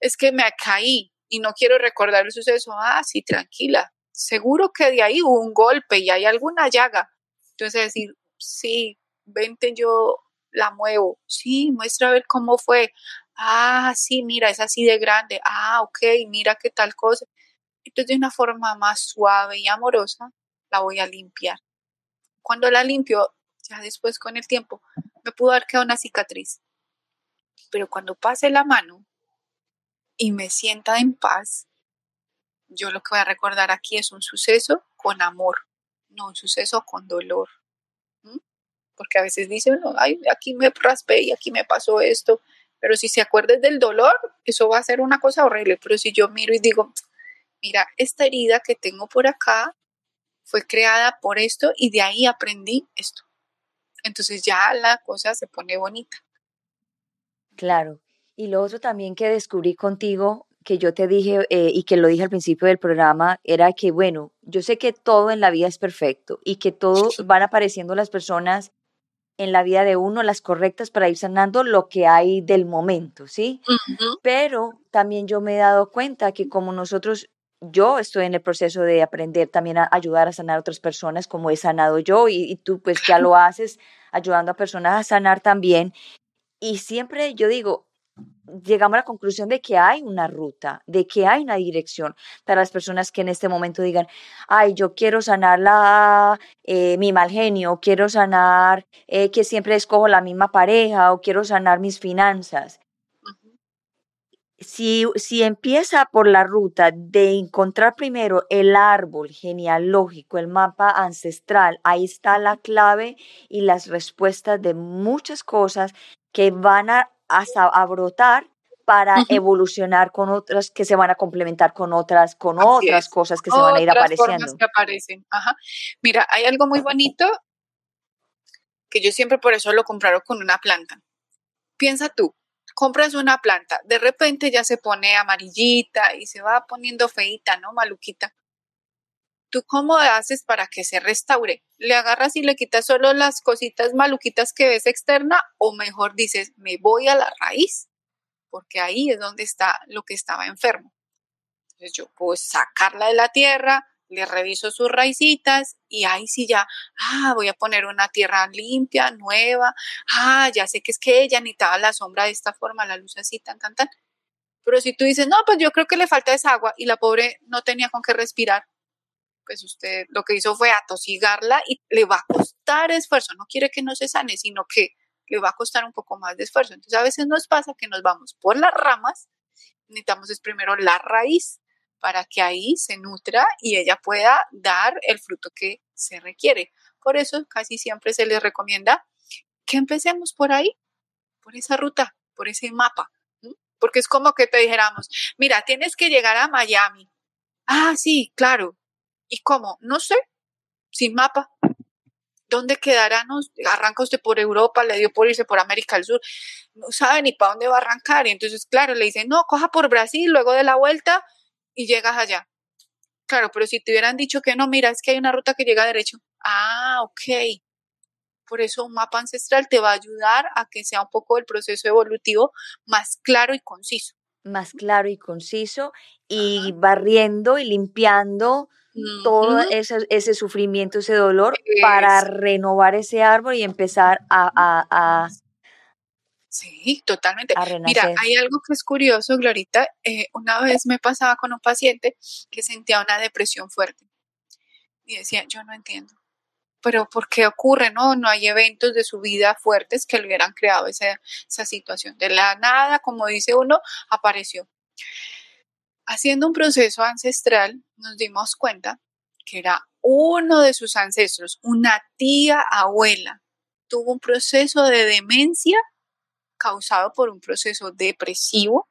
es que me caí y no quiero recordar el suceso. Ah, sí, tranquila. Seguro que de ahí hubo un golpe y hay alguna llaga. Entonces decir, sí, vente, yo la muevo. Sí, muestra a ver cómo fue. Ah, sí, mira, es así de grande. Ah, ok, mira qué tal cosa. Entonces, de una forma más suave y amorosa, la voy a limpiar. Cuando la limpio, ya después con el tiempo, me pudo dar quedado una cicatriz. Pero cuando pase la mano y me sienta en paz, yo lo que voy a recordar aquí es un suceso con amor, no un suceso con dolor. Porque a veces dicen, ay, aquí me raspé y aquí me pasó esto, pero si se acuerda del dolor, eso va a ser una cosa horrible. Pero si yo miro y digo, mira, esta herida que tengo por acá fue creada por esto y de ahí aprendí esto. Entonces ya la cosa se pone bonita. Claro. Y lo otro también que descubrí contigo, que yo te dije eh, y que lo dije al principio del programa, era que, bueno, yo sé que todo en la vida es perfecto y que todo van apareciendo las personas en la vida de uno las correctas para ir sanando lo que hay del momento, ¿sí? Pero también yo me he dado cuenta que como nosotros, yo estoy en el proceso de aprender también a ayudar a sanar a otras personas como he sanado yo y, y tú pues ya lo haces ayudando a personas a sanar también. Y siempre yo digo, llegamos a la conclusión de que hay una ruta, de que hay una dirección para las personas que en este momento digan, ay, yo quiero sanar la, eh, mi mal genio, quiero sanar eh, que siempre escojo la misma pareja o quiero sanar mis finanzas. Si, si empieza por la ruta de encontrar primero el árbol genealógico, el mapa ancestral, ahí está la clave y las respuestas de muchas cosas que van a a, brotar para evolucionar con otras que se van a complementar con otras, con otras cosas que se van a ir apareciendo. que aparecen. Ajá. Mira, hay algo muy bonito que yo siempre por eso lo compraron con una planta. Piensa tú, compras una planta, de repente ya se pone amarillita y se va poniendo feita, ¿no? Maluquita. ¿Tú cómo haces para que se restaure? ¿Le agarras y le quitas solo las cositas maluquitas que ves externa o mejor dices, me voy a la raíz? Porque ahí es donde está lo que estaba enfermo. Entonces yo puedo sacarla de la tierra, le reviso sus raicitas y ahí sí ya, ah, voy a poner una tierra limpia, nueva, ah, ya sé que es que ella necesitaba la sombra de esta forma, la luz así, tan, tan, tan. Pero si tú dices, no, pues yo creo que le falta esa agua y la pobre no tenía con qué respirar, pues usted lo que hizo fue atosigarla y le va a costar esfuerzo. No quiere que no se sane, sino que le va a costar un poco más de esfuerzo. Entonces a veces nos pasa que nos vamos por las ramas, necesitamos es primero la raíz para que ahí se nutra y ella pueda dar el fruto que se requiere. Por eso casi siempre se les recomienda que empecemos por ahí, por esa ruta, por ese mapa. Porque es como que te dijéramos, mira, tienes que llegar a Miami. Ah, sí, claro, ¿Y cómo? No sé, sin mapa. ¿Dónde quedará? arranca usted por Europa, le dio por irse por América del Sur, no sabe ni para dónde va a arrancar. Y entonces, claro, le dicen, no, coja por Brasil, luego de la vuelta y llegas allá. Claro, pero si te hubieran dicho que no, mira, es que hay una ruta que llega derecho. Ah, ok. Por eso un mapa ancestral te va a ayudar a que sea un poco el proceso evolutivo más claro y conciso. Más claro y conciso y barriendo y limpiando todo ese, ese, sufrimiento, ese dolor, para renovar ese árbol y empezar a... sí, totalmente. Mira, hay algo que es curioso, Glorita. Eh, una vez me pasaba con un paciente que sentía una depresión fuerte y decía, yo no entiendo. Pero ¿por qué ocurre? No, no hay eventos de su vida fuertes que le hubieran creado esa, esa situación. De la nada, como dice uno, apareció. Haciendo un proceso ancestral, nos dimos cuenta que era uno de sus ancestros, una tía abuela, tuvo un proceso de demencia causado por un proceso depresivo.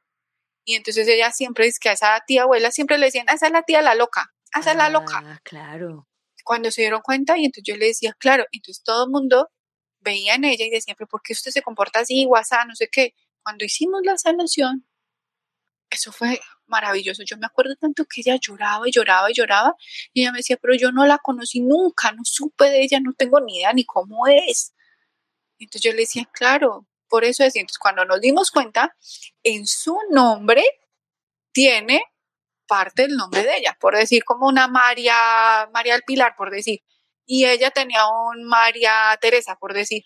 Y entonces ella siempre dice que a esa tía abuela siempre le decían, esa es la tía la loca, esa es la loca. Ah, claro. Cuando se dieron cuenta, y entonces yo le decía, claro, entonces todo el mundo veía en ella y decía, pero ¿por qué usted se comporta así, WhatsApp, no sé qué? Cuando hicimos la sanación, eso fue maravilloso. Yo me acuerdo tanto que ella lloraba y lloraba y lloraba y ella me decía, pero yo no la conocí nunca, no supe de ella, no tengo ni idea ni cómo es. Entonces yo le decía, claro, por eso es. Entonces cuando nos dimos cuenta, en su nombre tiene parte del nombre de ella, por decir como una María, María del Pilar, por decir. Y ella tenía un María Teresa, por decir.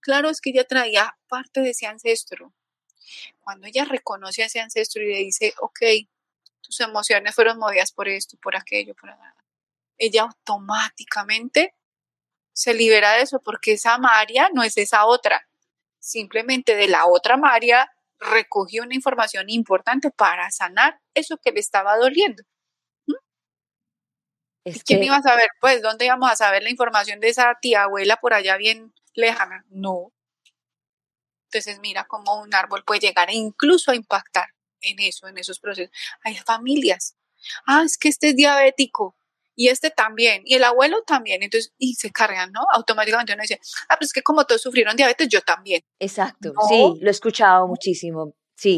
Claro, es que ella traía parte de ese ancestro. Cuando ella reconoce a ese ancestro y le dice, ok, tus emociones fueron movidas por esto, por aquello, por nada, ella automáticamente se libera de eso porque esa María no es esa otra. Simplemente de la otra María recogió una información importante para sanar eso que le estaba doliendo. ¿Mm? ¿Quién iba a saber? Pues, ¿dónde íbamos a saber la información de esa tía abuela por allá bien lejana? No. Entonces, mira cómo un árbol puede llegar e incluso a impactar en eso, en esos procesos. Hay familias. Ah, es que este es diabético y este también, y el abuelo también, entonces, y se cargan, ¿no? Automáticamente uno dice, ah, pues es que como todos sufrieron diabetes, yo también. Exacto, sí, lo he escuchado muchísimo.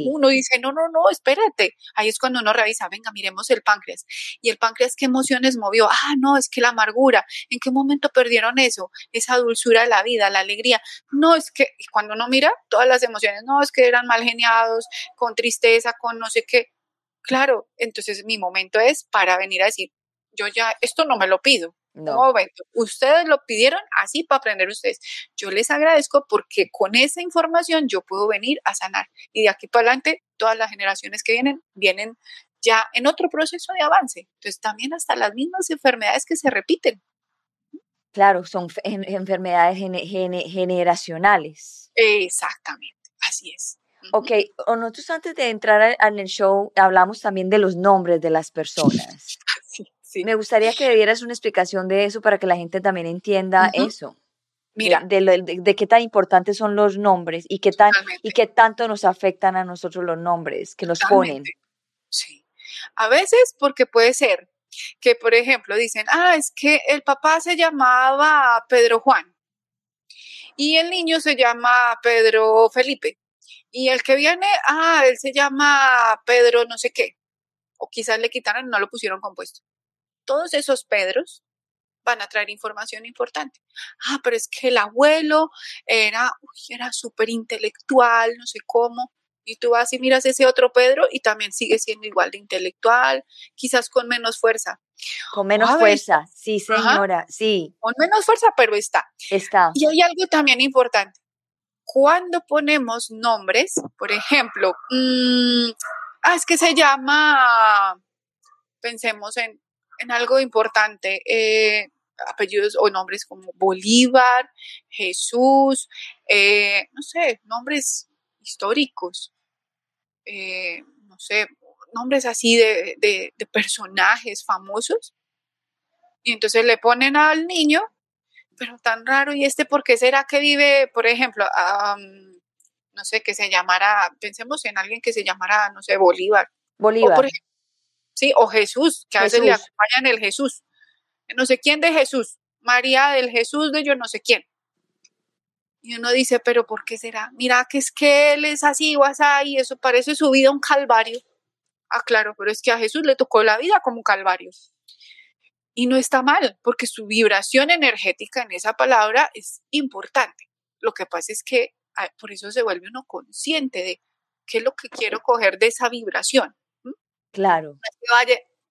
Uno dice, no, no, no, espérate. Ahí es cuando uno revisa, venga, miremos el páncreas. Y el páncreas, ¿qué emociones movió? Ah, no, es que la amargura. ¿En qué momento perdieron eso? Esa dulzura de la vida, la alegría. No, es que cuando uno mira todas las emociones, no, es que eran mal geniados, con tristeza, con no sé qué. Claro, entonces mi momento es para venir a decir, yo ya, esto no me lo pido. No. ustedes lo pidieron así para aprender ustedes. Yo les agradezco porque con esa información yo puedo venir a sanar. Y de aquí para adelante, todas las generaciones que vienen, vienen ya en otro proceso de avance. Entonces, también hasta las mismas enfermedades que se repiten. Claro, son enfermedades generacionales. Exactamente, así es. Ok, nosotros antes de entrar en el show hablamos también de los nombres de las personas. Me gustaría que dieras una explicación de eso para que la gente también entienda eso. Mira, de, qué tan importantes son los nombres y qué tan y qué tanto nos afectan a nosotros los nombres que nos ponen. Sí. A veces porque puede ser que, por ejemplo, dicen, ah, es que el papá se llamaba Pedro Juan y el niño se llama Pedro Felipe y el que viene, ah, él se llama Pedro no sé qué. O quizás le quitaron no lo pusieron compuesto todos esos Pedros van a traer información importante. Ah, pero es que el abuelo era, era súper intelectual, no sé cómo. Y tú vas y miras ese otro Pedro y también sigue siendo igual de intelectual, quizás con menos fuerza. Con menos fuerza, sí, señora, sí. Con menos fuerza, pero está. Está. Y hay algo también importante. Cuando ponemos nombres, por ejemplo, mm, ah, es que se llama, pensemos en en algo importante, eh, apellidos o nombres como Bolívar, Jesús, eh, no sé, nombres históricos, eh, no sé, nombres así de, de, personajes famosos. Y entonces le ponen al niño, pero tan raro, ¿y este por qué será que vive, por ejemplo, no sé, que se llamara, pensemos en alguien que se llamara, no sé, Bolívar. Bolívar. ¿Sí? O Jesús, que a veces le acompañan el Jesús. No sé quién de Jesús, María del Jesús de yo no sé quién. Y uno dice, pero ¿por qué será? Mira que es que él es así o así, y eso parece su vida un calvario. Ah, claro, pero es que a Jesús le tocó la vida como un calvario. Y no está mal, porque su vibración energética en esa palabra es importante. Lo que pasa es que ah, por eso se vuelve uno consciente de qué es lo que quiero coger de esa vibración. Claro.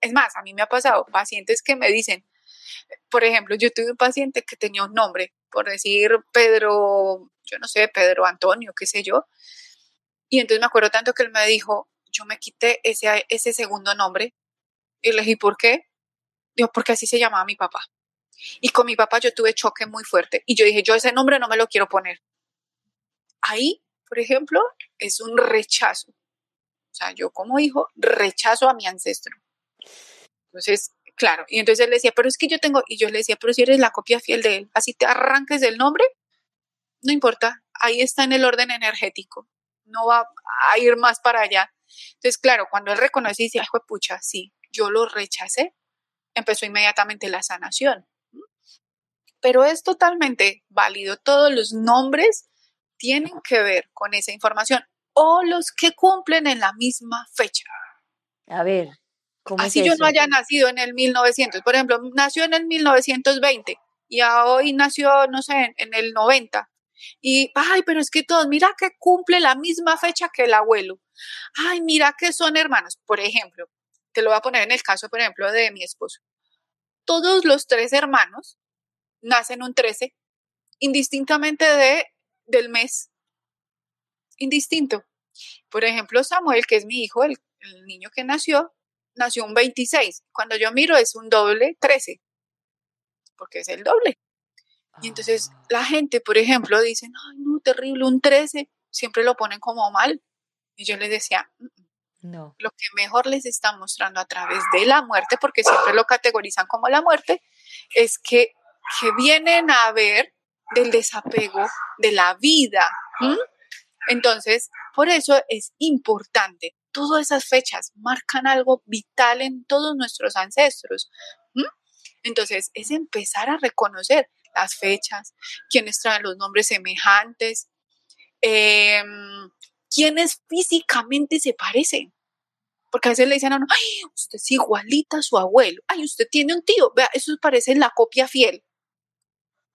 Es más, a mí me ha pasado pacientes que me dicen, por ejemplo, yo tuve un paciente que tenía un nombre, por decir Pedro, yo no sé, Pedro Antonio, qué sé yo. Y entonces me acuerdo tanto que él me dijo, yo me quité ese, ese segundo nombre. Y le dije, ¿por qué? Dijo, porque así se llamaba mi papá. Y con mi papá yo tuve choque muy fuerte. Y yo dije, yo ese nombre no me lo quiero poner. Ahí, por ejemplo, es un rechazo. O sea, yo como hijo rechazo a mi ancestro. Entonces, claro, y entonces él decía, pero es que yo tengo, y yo le decía, pero si eres la copia fiel de él, así te arranques del nombre, no importa, ahí está en el orden energético, no va a ir más para allá. Entonces, claro, cuando él reconoce y dice, ay, pucha, sí, yo lo rechacé, empezó inmediatamente la sanación. Pero es totalmente válido, todos los nombres tienen que ver con esa información o los que cumplen en la misma fecha. A ver, ¿cómo Así yo no haya nacido en el 1900. Por ejemplo, nació en el 1920 y hoy nació, no sé, en, el 90. Y, ay, pero es que todos, mira que cumple la misma fecha que el abuelo. Ay, mira que son hermanos. Por ejemplo, te lo voy a poner en el caso, por ejemplo, de mi esposo. Todos los tres hermanos nacen un 13, indistintamente de, del mes indistinto. Por ejemplo, Samuel, que es mi hijo, el, niño que nació, nació un 26. Cuando yo miro es un doble 13, porque es el doble. Y entonces ah. la gente, por ejemplo, dicen, ay, no, terrible, un 13, siempre lo ponen como mal. Y yo les decía, No. Lo que mejor les está mostrando a través de la muerte, porque siempre lo categorizan como la muerte, es que, que vienen a ver del desapego de la vida. Entonces, por eso es importante. Todas esas fechas marcan algo vital en todos nuestros ancestros. Entonces, es empezar a reconocer las fechas, quienes traen los nombres semejantes, em, quienes físicamente se parecen. Porque a veces le dicen a uno, ay, usted es igualita a su abuelo, ay, usted tiene un tío, vea, eso parece la copia fiel.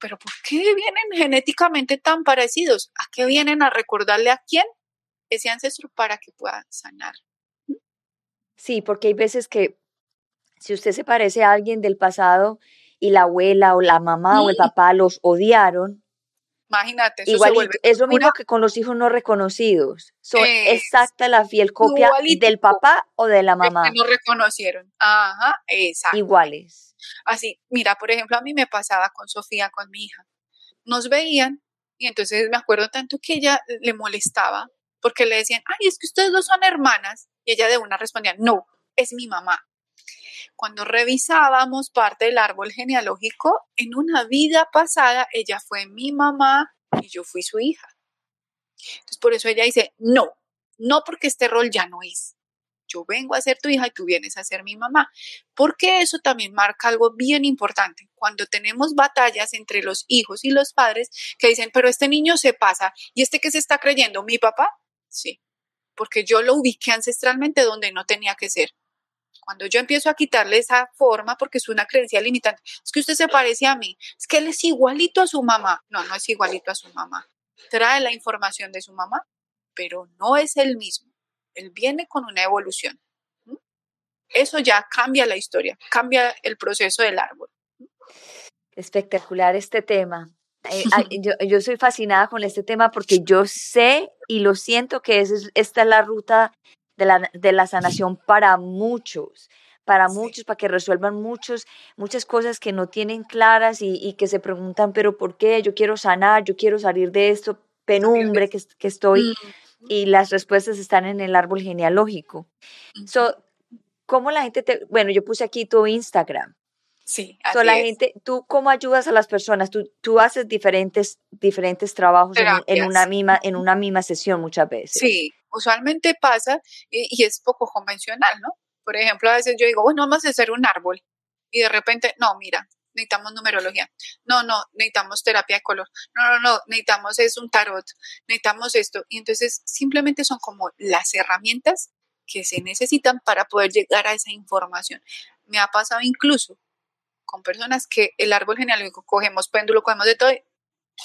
Pero ¿por qué vienen genéticamente tan parecidos? ¿A qué vienen a recordarle a quién? Ese ancestro para que pueda sanar. Sí, porque hay veces que si usted se parece a alguien del pasado y la abuela o la mamá o el papá los odiaron, Imagínate, eso Igualito, es lo mismo que con los hijos no reconocidos. Son exacta la fiel copia del papá o de la mamá. Que no reconocieron. Ajá, exacto. Iguales. Así, mira, por ejemplo, a mí me pasaba con Sofía, con mi hija. Nos veían y entonces me acuerdo tanto que ella le molestaba porque le decían, ay, es que ustedes dos son hermanas. Y ella de una respondía, no, es mi mamá. Cuando revisábamos parte del árbol genealógico, en una vida pasada ella fue mi mamá y yo fui su hija. Entonces por eso ella dice, no, no porque este rol ya no es. Yo vengo a ser tu hija y tú vienes a ser mi mamá. Porque eso también marca algo bien importante. Cuando tenemos batallas entre los hijos y los padres que dicen, pero este niño se pasa y este que se está creyendo, mi papá, sí, porque yo lo ubiqué ancestralmente donde no tenía que ser. Cuando yo empiezo a quitarle esa forma, porque es una creencia limitante, es que usted se parece a mí, es que él es igualito a su mamá. No, no es igualito a su mamá. Trae la información de su mamá, pero no es el mismo. Él viene con una evolución. Eso ya cambia la historia, cambia el proceso del árbol. Espectacular este tema. Eh, yo, soy fascinada con este tema porque yo sé y lo siento que es, esta es la ruta de la, de la sanación para muchos, para muchos, para que resuelvan muchos, muchas cosas que no tienen claras y, que se preguntan, pero ¿por qué? Yo quiero sanar, yo quiero salir de esto, penumbre que, que estoy, y las respuestas están en el árbol genealógico. So, ¿Cómo la gente te, bueno, yo puse aquí tu Instagram. Sí, así la gente, ¿tú cómo ayudas a las personas? Tú, tú haces diferentes, diferentes trabajos en, una misma, en una misma sesión muchas veces. Sí, usualmente pasa y, es poco convencional, ¿no? Por ejemplo, a veces yo digo, bueno, vamos a hacer un árbol y de repente, no, mira, necesitamos numerología. No, no, necesitamos terapia de color. No, no, no, necesitamos es un tarot. Necesitamos esto. Y entonces simplemente son como las herramientas que se necesitan para poder llegar a esa información. Me ha pasado incluso con personas que el árbol genealógico cogemos péndulo, cogemos de todo.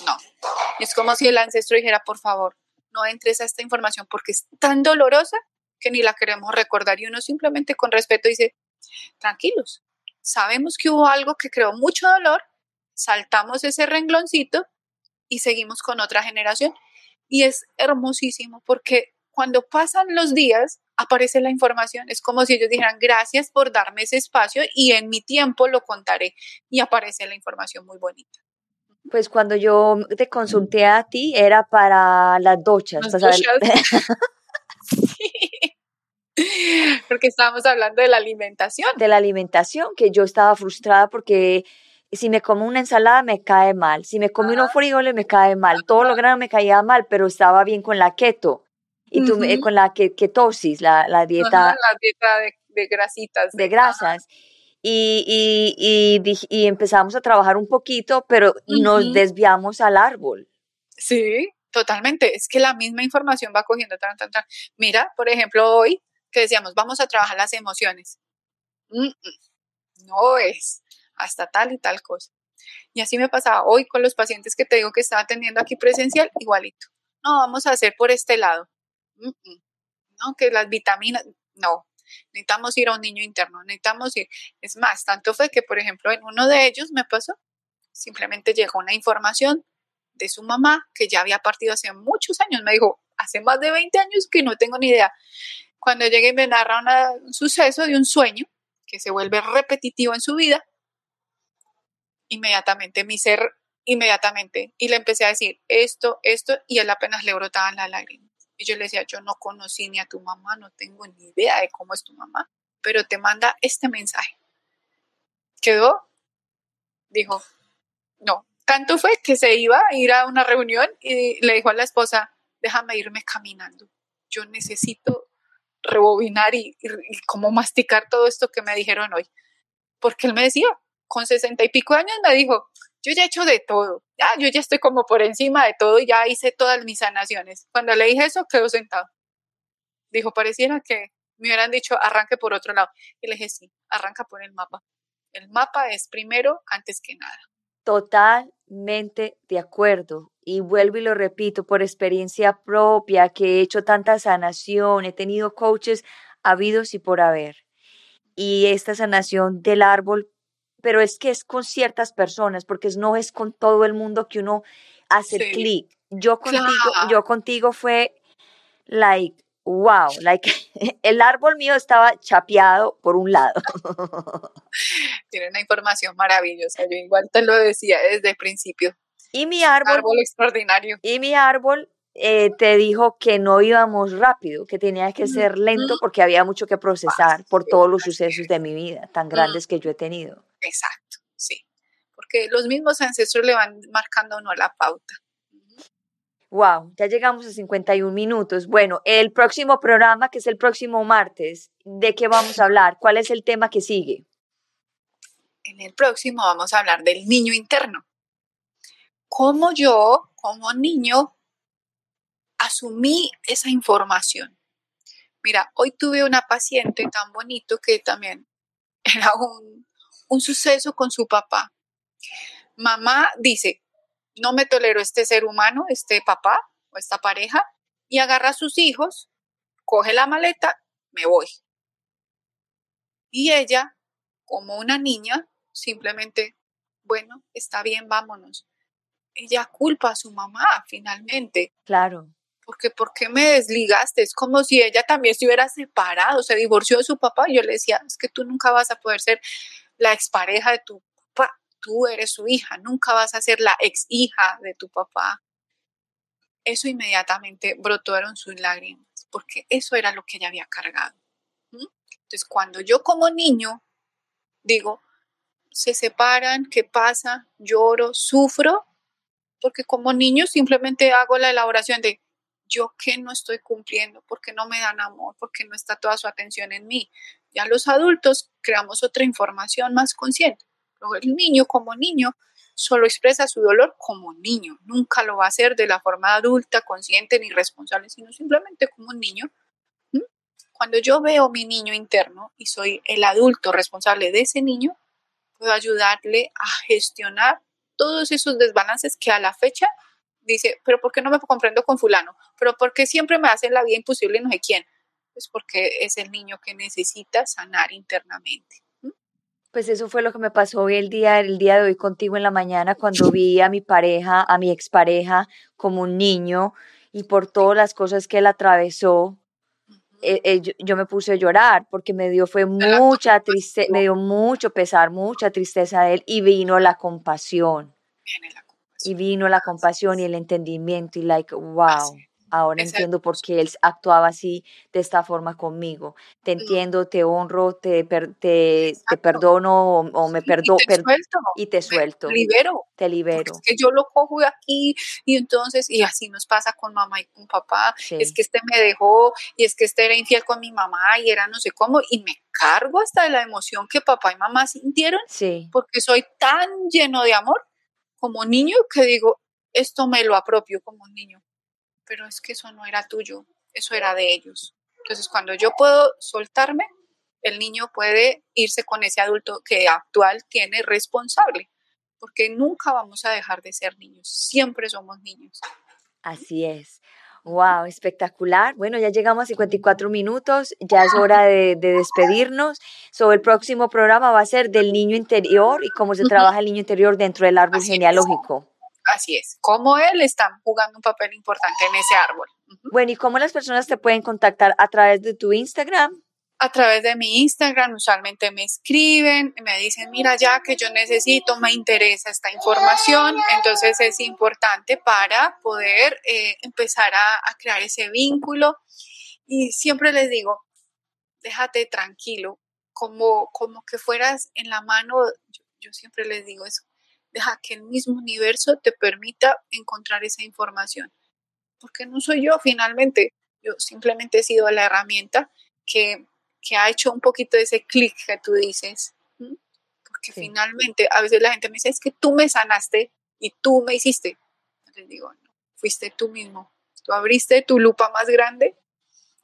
No. Es como si el ancestro dijera, por favor, no entres a esta información porque es tan dolorosa que ni la queremos recordar. Y uno simplemente con respeto dice, tranquilos, sabemos que hubo algo que creó mucho dolor, saltamos ese rengloncito y seguimos con otra generación. Y es hermosísimo porque cuando pasan los días, aparece la información. Es como si ellos dijeran, gracias por darme ese espacio y en mi tiempo lo contaré. Y aparece la información muy bonita. Pues cuando yo te consulté a ti era para las duchas. Porque estábamos hablando de la alimentación. De la alimentación, que yo estaba frustrada porque si me como una ensalada me cae mal, si me como unos frijoles me cae mal, todo lo grano me caía mal, pero estaba bien con la keto y tú con la ketosis, la, la dieta... la dieta de, grasitas. De, grasas. Y, y, y, y, empezamos a trabajar un poquito, pero nos desviamos al árbol. Sí, totalmente. Es que la misma información va cogiendo. Tan, tan, tan. Mira, por ejemplo, hoy que decíamos, vamos a trabajar las emociones. no es hasta tal y tal cosa. Y así me pasaba hoy con los pacientes que te digo que estaba atendiendo aquí presencial, igualito. No, vamos a hacer por este lado. No, que las vitaminas, no. Necesitamos ir a un niño interno, necesitamos ir. Es más, tanto fue que, por ejemplo, en uno de ellos me pasó, simplemente llegó una información de su mamá que ya había partido hace muchos años. Me dijo, hace más de 20 años que no tengo ni idea. Cuando llegué y me narra un suceso de un sueño que se vuelve repetitivo en su vida, inmediatamente mi ser, inmediatamente, y le empecé a decir esto, esto, y él apenas le brotaban las lágrimas Y yo le decía, yo no conocí ni a tu mamá, no tengo ni idea de cómo es tu mamá, pero te manda este mensaje. Quedó, dijo, no. Tanto fue que se iba a ir a una reunión y le dijo a la esposa, déjame irme caminando. Yo necesito rebobinar y, y, como masticar todo esto que me dijeron hoy. Porque él me decía, con sesenta y pico años me dijo, yo ya he hecho de todo, ya, yo ya estoy como por encima de todo y ya hice todas mis sanaciones. Cuando le dije eso, quedó sentado. Dijo, pareciera que me hubieran dicho, arranque por otro lado. Y le dije, sí, arranca por el mapa. El mapa es primero antes que nada. Totalmente de acuerdo. Y vuelvo y lo repito, por experiencia propia, que he hecho tanta sanación, he tenido coaches habidos y por haber. Y esta sanación del árbol pero es que es con ciertas personas, porque no es con todo el mundo que uno hace clic. Yo contigo, yo contigo fue like, wow, like el árbol mío estaba chapeado por un lado. Tiene una información maravillosa, yo igual te lo decía desde el principio. Y mi árbol, árbol extraordinario. Y mi árbol eh, te dijo que no íbamos rápido, que tenía que ser lento porque había mucho que procesar por todos los sucesos de mi vida tan grandes que yo he tenido. Exacto, sí, porque los mismos ancestros le van marcando a uno la pauta. Wow, ya llegamos a 51 minutos. Bueno, el próximo programa, que es el próximo martes, ¿de qué vamos a hablar? ¿Cuál es el tema que sigue? En el próximo vamos a hablar del niño interno. Cómo yo, como niño, asumí esa información. Mira, hoy tuve una paciente tan bonito que también era un, un suceso con su papá. Mamá dice, no me tolero este ser humano, este papá o esta pareja, y agarra a sus hijos, coge la maleta, me voy. Y ella, como una niña, simplemente, bueno, está bien, vámonos. Ella culpa a su mamá finalmente. Claro porque ¿por qué me desligaste? Es como si ella también se hubiera separado, se divorció de su papá. Y yo le decía, es que tú nunca vas a poder ser la expareja de tu tú eres su hija, nunca vas a ser la ex hija de tu papá. Eso inmediatamente brotaron sus lágrimas, porque eso era lo que ella había cargado. Entonces, cuando yo como niño digo, se separan, ¿qué pasa? Lloro, sufro, porque como niño simplemente hago la elaboración de yo qué no estoy cumpliendo, porque no me dan amor, porque no está toda su atención en mí. Ya los adultos creamos otra información más consciente. El niño como niño solo expresa su dolor como niño, nunca lo va a hacer de la forma adulta, consciente ni responsable, sino simplemente como un niño. Cuando yo veo mi niño interno y soy el adulto responsable de ese niño, puedo ayudarle a gestionar todos esos desbalances que a la fecha dice, pero ¿por qué no me comprendo con fulano? ¿Pero por qué siempre me hacen la vida imposible no sé quién? Pues porque es el niño que necesita sanar internamente. Pues eso fue lo que me pasó hoy el día, el día de hoy contigo en la mañana cuando vi a mi pareja, a mi expareja como un niño y por todas las cosas que él atravesó, eh, eh, yo, me puse a llorar porque me dio fue mucha tristeza, me dio mucho pesar, mucha tristeza de él y vino la compasión. Viene la y vino la compasión y el entendimiento y like, wow, ahora entiendo por qué él actuaba así, de esta forma conmigo. Te entiendo, te honro, te, te, te perdono o, me perdono. Y te suelto. Y te suelto. libero. Te libero. Es que yo lo cojo de aquí y entonces, y así nos pasa con mamá y con papá. Es que este me dejó y es que este era infiel con mi mamá y era no sé cómo y me cargo hasta de la emoción que papá y mamá sintieron. Sí. Porque soy tan lleno de amor como niño que digo, esto me lo apropio como niño, pero es que eso no era tuyo, eso era de ellos. Entonces, cuando yo puedo soltarme, el niño puede irse con ese adulto que actual tiene responsable, porque nunca vamos a dejar de ser niños, siempre somos niños. Así es. Wow, espectacular. Bueno, ya llegamos a 54 minutos, ya es hora de, despedirnos. Sobre el próximo programa va a ser del niño interior y cómo se trabaja el niño interior dentro del árbol genealógico. Así es, cómo él está jugando un papel importante en ese árbol. Bueno, ¿y cómo las personas te pueden contactar a través de tu Instagram? a través de mi Instagram, usualmente me escriben, me dicen, mira ya que yo necesito, me interesa esta información, entonces es importante para poder eh, empezar a, crear ese vínculo y siempre les digo, déjate tranquilo, como, como que fueras en la mano, yo siempre les digo eso, deja que el mismo universo te permita encontrar esa información, porque no soy yo finalmente, yo simplemente he sido la herramienta que que ha hecho un poquito ese clic que tú dices. Porque finalmente a veces la gente me dice, es que tú me sanaste y tú me hiciste. Les digo, no, fuiste tú mismo. Tú abriste tu lupa más grande,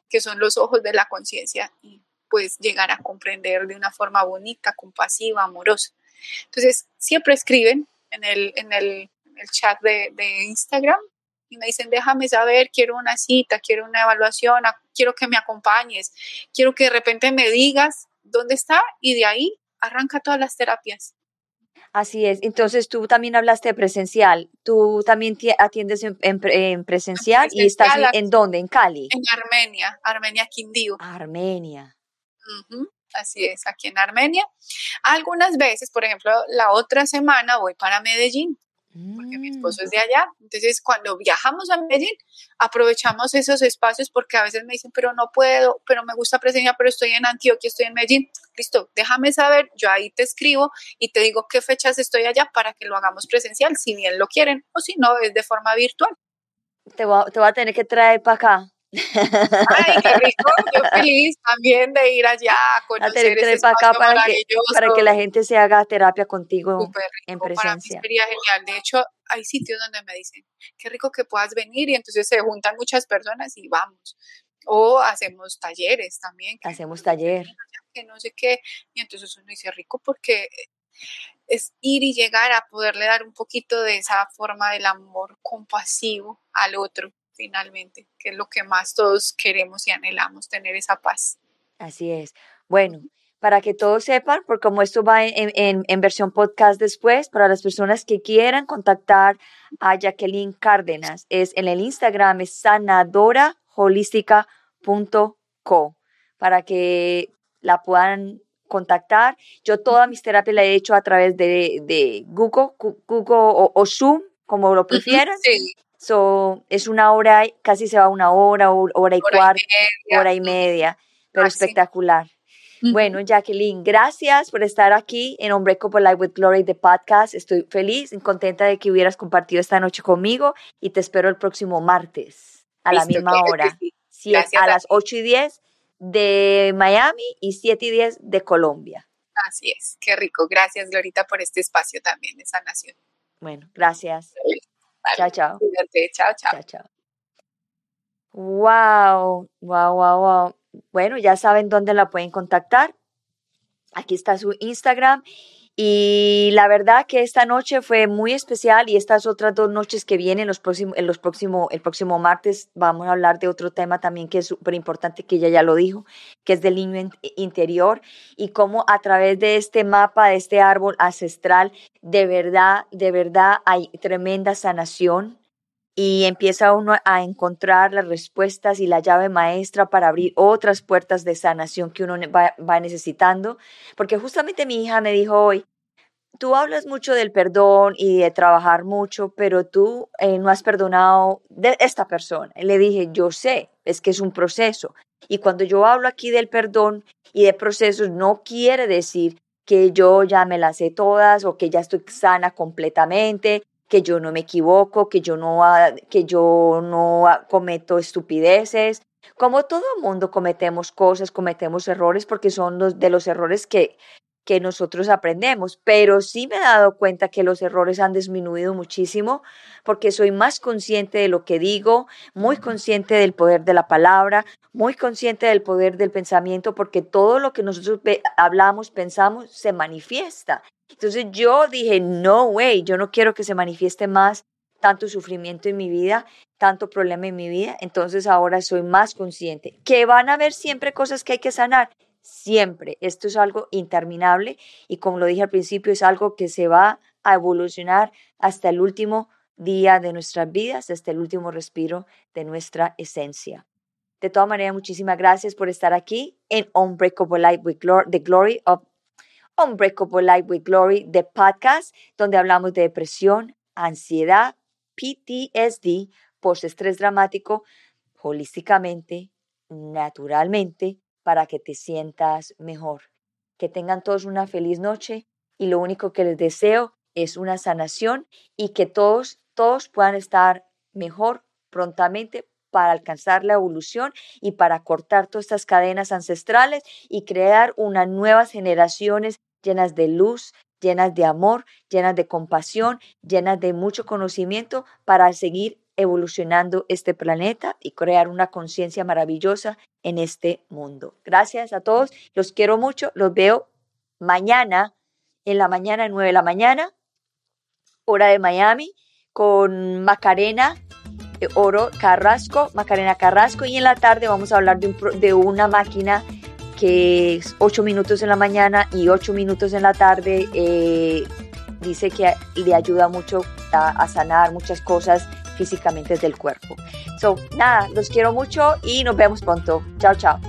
que son los ojos de la conciencia, y puedes llegar a comprender de una forma bonita, compasiva, amorosa. Entonces, siempre escriben en el, en el, chat de, de Instagram y me dicen, déjame saber, quiero una cita, quiero una evaluación, quiero que me acompañes, quiero que de repente me digas dónde está y de ahí arranca todas las terapias. Así es. Entonces tú también hablaste de presencial. Tú también atiendes en, presencial, y estás en, dónde? En Cali. En Armenia, Armenia Quindío. Armenia. Así es, aquí en Armenia. Algunas veces, por ejemplo, la otra semana voy para Medellín porque mi esposo es mm. de allá. Entonces, cuando viajamos a Medellín, aprovechamos esos espacios porque a veces me dicen, pero no puedo, pero me gusta presencia, pero estoy en Antioquia, estoy en Medellín. Listo, déjame saber, yo ahí te escribo y te digo qué fechas estoy allá para que lo hagamos presencial, si bien lo quieren, o si no, es de forma virtual. Te voy a, te voy a tener que traer para acá. Ay, qué rico, yo feliz también de ir allá a conocer ese para acá para que, para que la gente se haga terapia contigo en presencia. Para mí sería genial. De hecho, hay sitios donde me dicen, qué rico que puedas venir y entonces se juntan muchas personas y vamos. O hacemos talleres también. Hacemos taller. Que no sé qué. Y entonces uno dice rico porque es ir y llegar a poderle dar un poquito de esa forma del amor compasivo al otro finalmente, que es lo que más todos queremos y anhelamos, tener esa paz. Así es. Bueno, para que todos sepan, porque como esto va en, en, versión podcast después, para las personas que quieran contactar a Jacqueline Cárdenas, es en el Instagram es sanadoraholística.co para que la puedan contactar. Yo todas mis terapias la he hecho a través de, de Google, Google o, Zoom, como lo prefieran. Sí. So, es una hora, casi se va una hora, hora y cuarto, hora y media, pero espectacular. Bueno, Jacqueline, gracias por estar aquí en Unbreakable Life with Glory, de podcast. Estoy feliz y contenta de que hubieras compartido esta noche conmigo y te espero el próximo martes a la misma hora. a las 8 y 10 de Miami y 7 y 10 de Colombia. Así es, qué rico. Gracias, Glorita, por este espacio también de sanación. Bueno, gracias. Chao, chao. chao, chao. Chao, Wow, wow, wow, wow. Bueno, ya saben dónde la pueden contactar. Aquí está su Instagram y la verdad que esta noche fue muy especial y estas otras dos noches que vienen, los próximos, en los próximos, el próximo martes, vamos a hablar de otro tema también que es súper importante, que ella ya lo dijo, que es del niño interior y cómo a través de este mapa, de este árbol ancestral, de verdad, de verdad hay tremenda sanación y empieza uno a encontrar las respuestas y la llave maestra para abrir otras puertas de sanación que uno va, necesitando. Porque justamente mi hija me dijo hoy, tú hablas mucho del perdón y de trabajar mucho, pero tú eh, no has perdonado de esta persona. Le dije, yo sé, es que es un proceso. Y cuando yo hablo aquí del perdón y de procesos, no quiere decir que yo ya me las sé todas o que ya estoy sana completamente que yo no me equivoco, que yo no, que yo no cometo estupideces. Como todo mundo cometemos cosas, cometemos errores porque son los, de los errores que, que nosotros aprendemos, pero sí me he dado cuenta que los errores han disminuido muchísimo porque soy más consciente de lo que digo, muy consciente del poder de la palabra, muy consciente del poder del pensamiento, porque todo lo que nosotros hablamos, pensamos, se manifiesta. Entonces yo dije, no way, yo no quiero que se manifieste más tanto sufrimiento en mi vida, tanto problema en mi vida. Entonces ahora soy más consciente. Que van a haber siempre cosas que hay que sanar. Siempre. Esto es algo interminable y como lo dije al principio, es algo que se va a evolucionar hasta el último día de nuestras vidas, hasta el último respiro de nuestra esencia. De todas maneras, muchísimas gracias por estar aquí en Unbreakable Life with Glory, The Glory of Unbreakable Life with Glory, the podcast, donde hablamos de depresión, ansiedad, PTSD, post-estrés dramático, holísticamente, naturalmente, para que te sientas mejor. Que tengan todos una feliz noche y lo único que les deseo es una sanación y que todos, todos puedan estar mejor prontamente para alcanzar la evolución y para cortar todas estas cadenas ancestrales y crear unas nuevas generaciones llenas de luz, llenas de amor, llenas de compasión, llenas de mucho conocimiento para seguir evolucionando este planeta y crear una conciencia maravillosa en este mundo. Gracias a todos, los quiero mucho, los veo mañana, en la mañana, 9 de la mañana, hora de Miami, con Macarena eh, Oro Carrasco, Macarena Carrasco, y en la tarde vamos a hablar de, de una máquina que es 8 minutos en la mañana y 8 minutos en la tarde. Eh, dice que le ayuda mucho a, sanar muchas cosas físicamente del cuerpo. So, nada, los quiero mucho y nos vemos pronto. Chao, chao.